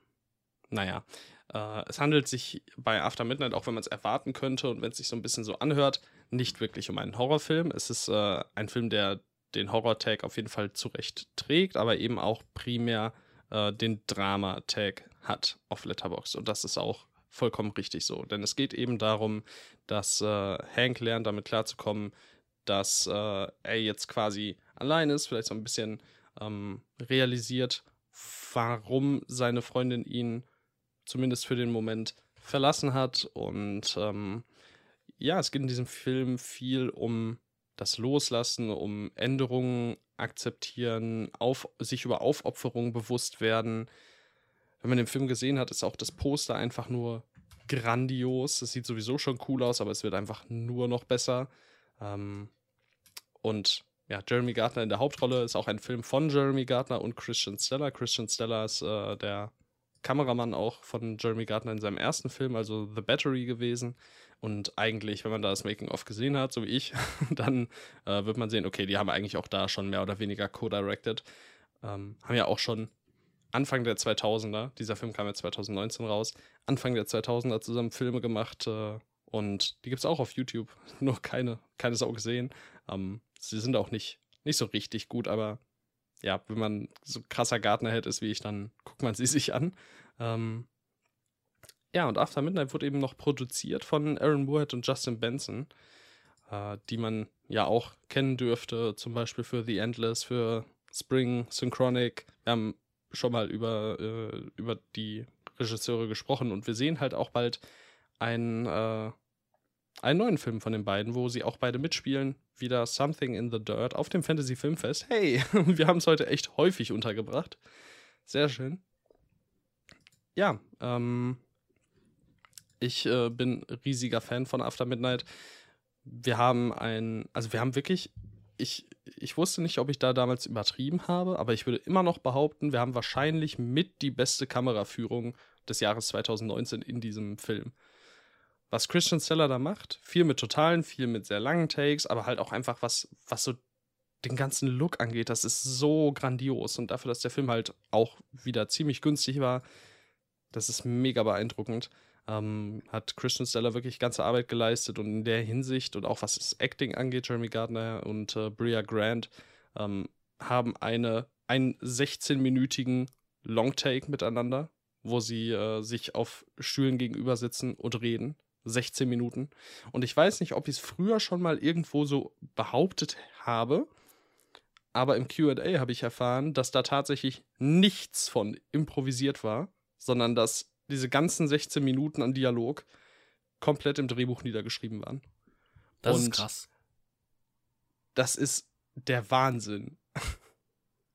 naja. Äh, es handelt sich bei After Midnight, auch wenn man es erwarten könnte und wenn es sich so ein bisschen so anhört, nicht wirklich um einen Horrorfilm. Es ist äh, ein Film, der den Horror-Tag auf jeden Fall zurecht trägt, aber eben auch primär äh, den Drama-Tag hat auf Letterbox. Und das ist auch vollkommen richtig so. Denn es geht eben darum, dass äh, Hank lernt, damit klarzukommen, dass äh, er jetzt quasi allein ist, vielleicht so ein bisschen ähm, realisiert, warum seine Freundin ihn zumindest für den Moment verlassen hat. Und ähm, ja, es geht in diesem Film viel um das Loslassen, um Änderungen akzeptieren, auf, sich über Aufopferung bewusst werden. Wenn man den Film gesehen hat, ist auch das Poster einfach nur grandios. Es sieht sowieso schon cool aus, aber es wird einfach nur noch besser. Ähm, und ja, Jeremy Gardner in der Hauptrolle ist auch ein Film von Jeremy Gardner und Christian Stella. Christian Stella ist äh, der Kameramann auch von Jeremy Gardner in seinem ersten Film, also The Battery gewesen. Und eigentlich, wenn man da das Making-of gesehen hat, so wie ich, dann äh, wird man sehen, okay, die haben eigentlich auch da schon mehr oder weniger co-directed. Ähm, haben ja auch schon Anfang der 2000er, dieser Film kam ja 2019 raus, Anfang der 2000er zusammen Filme gemacht äh, und die gibt es auch auf YouTube, nur keine, keine Sau gesehen. Ähm, sie sind auch nicht, nicht so richtig gut, aber ja, wenn man so krasser Gartner-Head ist wie ich, dann guckt man sie sich an. Ähm, ja, und After Midnight wurde eben noch produziert von Aaron Moorhead und Justin Benson, äh, die man ja auch kennen dürfte, zum Beispiel für The Endless, für Spring, Synchronic. Wir haben schon mal über, äh, über die Regisseure gesprochen und wir sehen halt auch bald einen, äh, einen neuen Film von den beiden, wo sie auch beide mitspielen. Wieder Something in the Dirt auf dem Fantasy Filmfest. Hey, wir haben es heute echt häufig untergebracht. Sehr schön. Ja, ähm, ich äh, bin riesiger Fan von After Midnight. Wir haben ein, also wir haben wirklich ich, ich wusste nicht, ob ich da damals übertrieben habe, aber ich würde immer noch behaupten, wir haben wahrscheinlich mit die beste Kameraführung des Jahres 2019 in diesem Film. Was Christian Steller da macht, viel mit totalen, viel mit sehr langen Takes, aber halt auch einfach was, was so den ganzen Look angeht, das ist so grandios. Und dafür, dass der Film halt auch wieder ziemlich günstig war, das ist mega beeindruckend. Ähm, hat Christian Steller wirklich ganze Arbeit geleistet und in der Hinsicht und auch was das Acting angeht, Jeremy Gardner und äh, Bria Grant ähm, haben eine, einen 16-minütigen Longtake miteinander, wo sie äh, sich auf Stühlen gegenüber sitzen und reden. 16 Minuten. Und ich weiß nicht, ob ich es früher schon mal irgendwo so behauptet habe, aber im QA habe ich erfahren, dass da tatsächlich nichts von improvisiert war, sondern dass diese ganzen 16 Minuten an Dialog komplett im Drehbuch niedergeschrieben waren. Das Und ist krass. Das ist der Wahnsinn.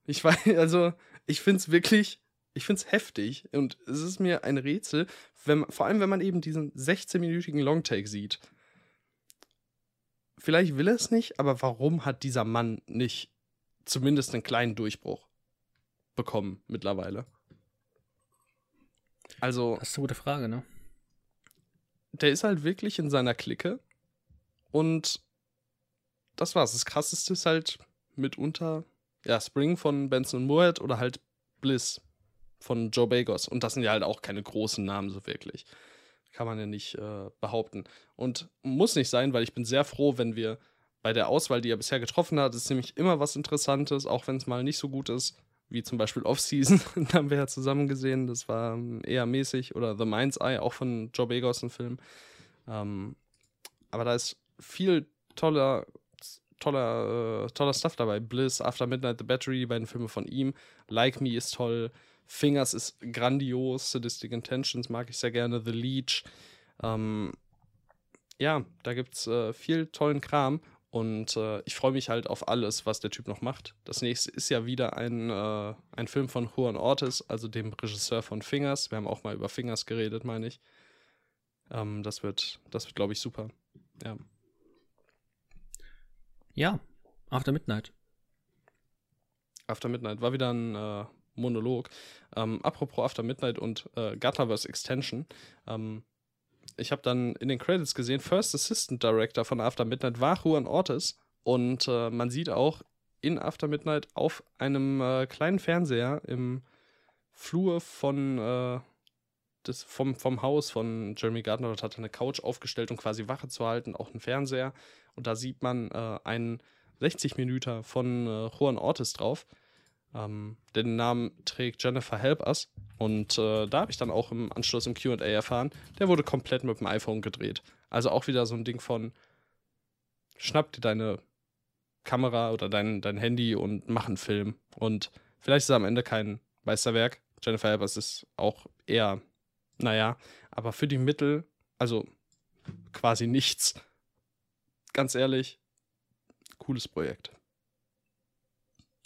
Ich weiß, also, ich finde es wirklich, ich finde es heftig. Und es ist mir ein Rätsel, wenn, vor allem wenn man eben diesen 16-minütigen Longtake sieht. Vielleicht will er es nicht, aber warum hat dieser Mann nicht zumindest einen kleinen Durchbruch bekommen mittlerweile? Also. Das ist eine gute Frage, ne? Der ist halt wirklich in seiner Clique. Und das war's. Das krasseste ist halt mitunter, ja, Spring von Benson Moorhead oder halt Bliss von Joe Bagos. Und das sind ja halt auch keine großen Namen so wirklich. Kann man ja nicht äh, behaupten. Und muss nicht sein, weil ich bin sehr froh, wenn wir bei der Auswahl, die er bisher getroffen hat, ist nämlich immer was Interessantes, auch wenn es mal nicht so gut ist wie zum Beispiel Off-Season, haben wir ja zusammen gesehen, das war ähm, eher mäßig, oder The Mind's Eye, auch von Joe Begos ein Film. Ähm, aber da ist viel toller, toller, äh, toller Stuff dabei. Bliss, After Midnight, The Battery, die beiden Filme von ihm. Like Me ist toll. Fingers ist grandios. Sadistic Intentions mag ich sehr gerne. The Leech. Ähm, ja, da gibt's äh, viel tollen Kram. Und äh, ich freue mich halt auf alles, was der Typ noch macht. Das nächste ist ja wieder ein, äh, ein Film von Juan Ortiz, also dem Regisseur von Fingers. Wir haben auch mal über Fingers geredet, meine ich. Ähm, das wird, das wird, glaube ich, super. Ja. Ja, After Midnight. After Midnight war wieder ein äh, Monolog. Ähm, apropos After Midnight und äh, Gutterverse Extension. Ähm, ich habe dann in den Credits gesehen, First Assistant Director von After Midnight war Juan Ortiz. Und äh, man sieht auch in After Midnight auf einem äh, kleinen Fernseher im Flur von äh, des, vom, vom Haus von Jeremy Gardner. Dort hat er eine Couch aufgestellt, um quasi Wache zu halten, auch einen Fernseher. Und da sieht man äh, einen 60 Minuten von äh, Juan Ortiz drauf. Ähm, den Namen trägt Jennifer Help Us. Und äh, da habe ich dann auch im Anschluss im QA erfahren, der wurde komplett mit dem iPhone gedreht. Also auch wieder so ein Ding von, schnapp dir deine Kamera oder dein, dein Handy und mach einen Film. Und vielleicht ist es am Ende kein Meisterwerk. Jennifer Help Us ist auch eher, naja, aber für die Mittel, also quasi nichts. Ganz ehrlich, cooles Projekt.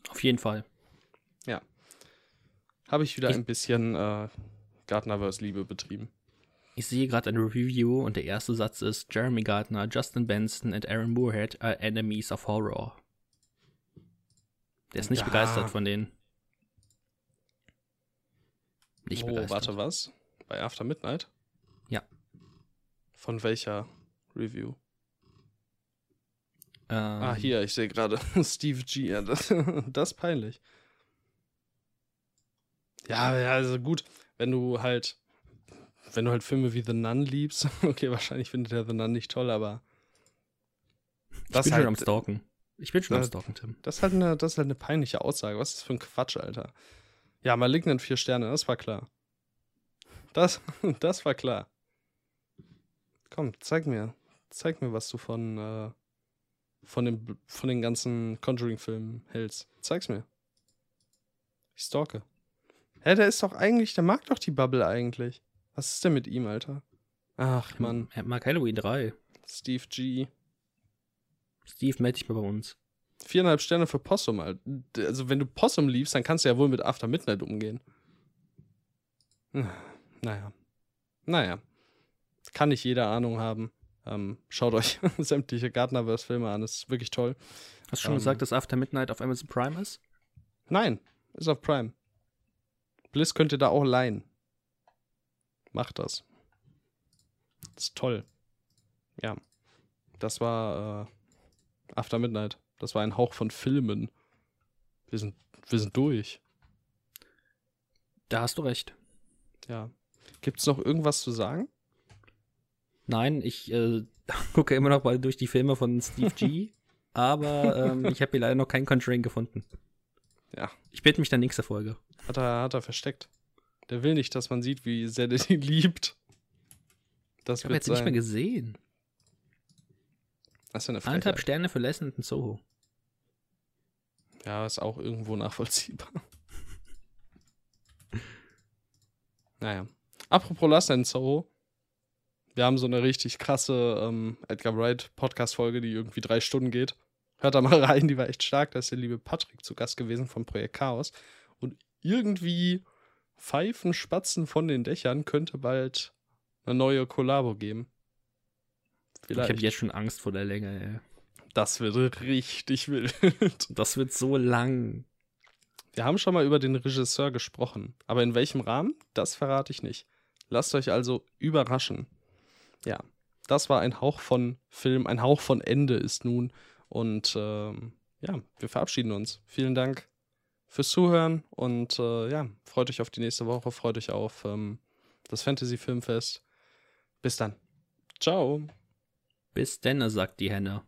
Auf jeden Fall habe ich wieder ich, ein bisschen äh, Gardnerverse-Liebe betrieben. Ich sehe gerade eine Review und der erste Satz ist: Jeremy Gardner, Justin Benson und Aaron Moorhead are enemies of horror. Der ist nicht ja. begeistert von denen. Nicht oh, begeistert. Warte, was? Bei After Midnight? Ja. Von welcher Review? Ähm, ah, hier, ich sehe gerade Steve G. Ja, das, das ist peinlich. Ja, ja, also gut, wenn du halt, wenn du halt Filme wie The Nun liebst, okay, wahrscheinlich findet er The Nun nicht toll, aber. Das ich bin halt, schon am Stalken. Ich bin schon am Stalken, Tim. Das ist, halt eine, das ist halt eine peinliche Aussage. Was ist das für ein Quatsch, Alter? Ja, Malignant vier Sterne, das war klar. Das, das war klar. Komm, zeig mir. Zeig mir, was du von, äh, von, dem, von den ganzen Conjuring-Filmen hältst. Zeig's mir. Ich stalke. Hä, der ist doch eigentlich, der mag doch die Bubble eigentlich. Was ist denn mit ihm, Alter? Ach, Mann. Er mag Halloween 3. Steve G. Steve, melde dich mal bei uns. Viereinhalb Sterne für Possum, Alter. Also, wenn du Possum liebst, dann kannst du ja wohl mit After Midnight umgehen. Naja. Naja. Kann nicht jeder Ahnung haben. Ähm, schaut euch sämtliche Gardnerverse-Filme an, das ist wirklich toll. Hast du schon Ähm. gesagt, dass After Midnight auf Amazon Prime ist? Nein, ist auf Prime. Bliss könnt ihr da auch leihen. Macht das. Das ist toll. Ja. Das war äh, After Midnight. Das war ein Hauch von Filmen. Wir sind, wir sind durch. Da hast du recht. Ja. Gibt es noch irgendwas zu sagen? Nein, ich äh, gucke immer noch mal durch die Filme von Steve G. aber ähm, ich habe hier leider noch keinen Conjuring gefunden. Ja. Ich bitte mich dann nächste Folge. Hat er, hat er versteckt. Der will nicht, dass man sieht, wie sehr der ihn liebt. Das Ich habe jetzt nicht mehr sein. gesehen. Das ist ja eine Anderthalb Frechheit. Sterne für Lesson in Soho. Ja, ist auch irgendwo nachvollziehbar. naja. Apropos Last and Soho. Wir haben so eine richtig krasse ähm, Edgar Wright Podcast-Folge, die irgendwie drei Stunden geht. Hört da mal rein, die war echt stark. Da ist der liebe Patrick zu Gast gewesen vom Projekt Chaos. Und irgendwie Pfeifen, Spatzen von den Dächern könnte bald eine neue Kollabo geben. Ich habe jetzt schon Angst vor der Länge, ey. Das wird richtig wild. Das wird so lang. Wir haben schon mal über den Regisseur gesprochen, aber in welchem Rahmen, das verrate ich nicht. Lasst euch also überraschen. Ja, das war ein Hauch von Film, ein Hauch von Ende ist nun. Und ähm, ja, wir verabschieden uns. Vielen Dank fürs Zuhören und äh, ja, freut euch auf die nächste Woche, freut euch auf ähm, das Fantasy Filmfest. Bis dann. Ciao. Bis denn, sagt die Henne.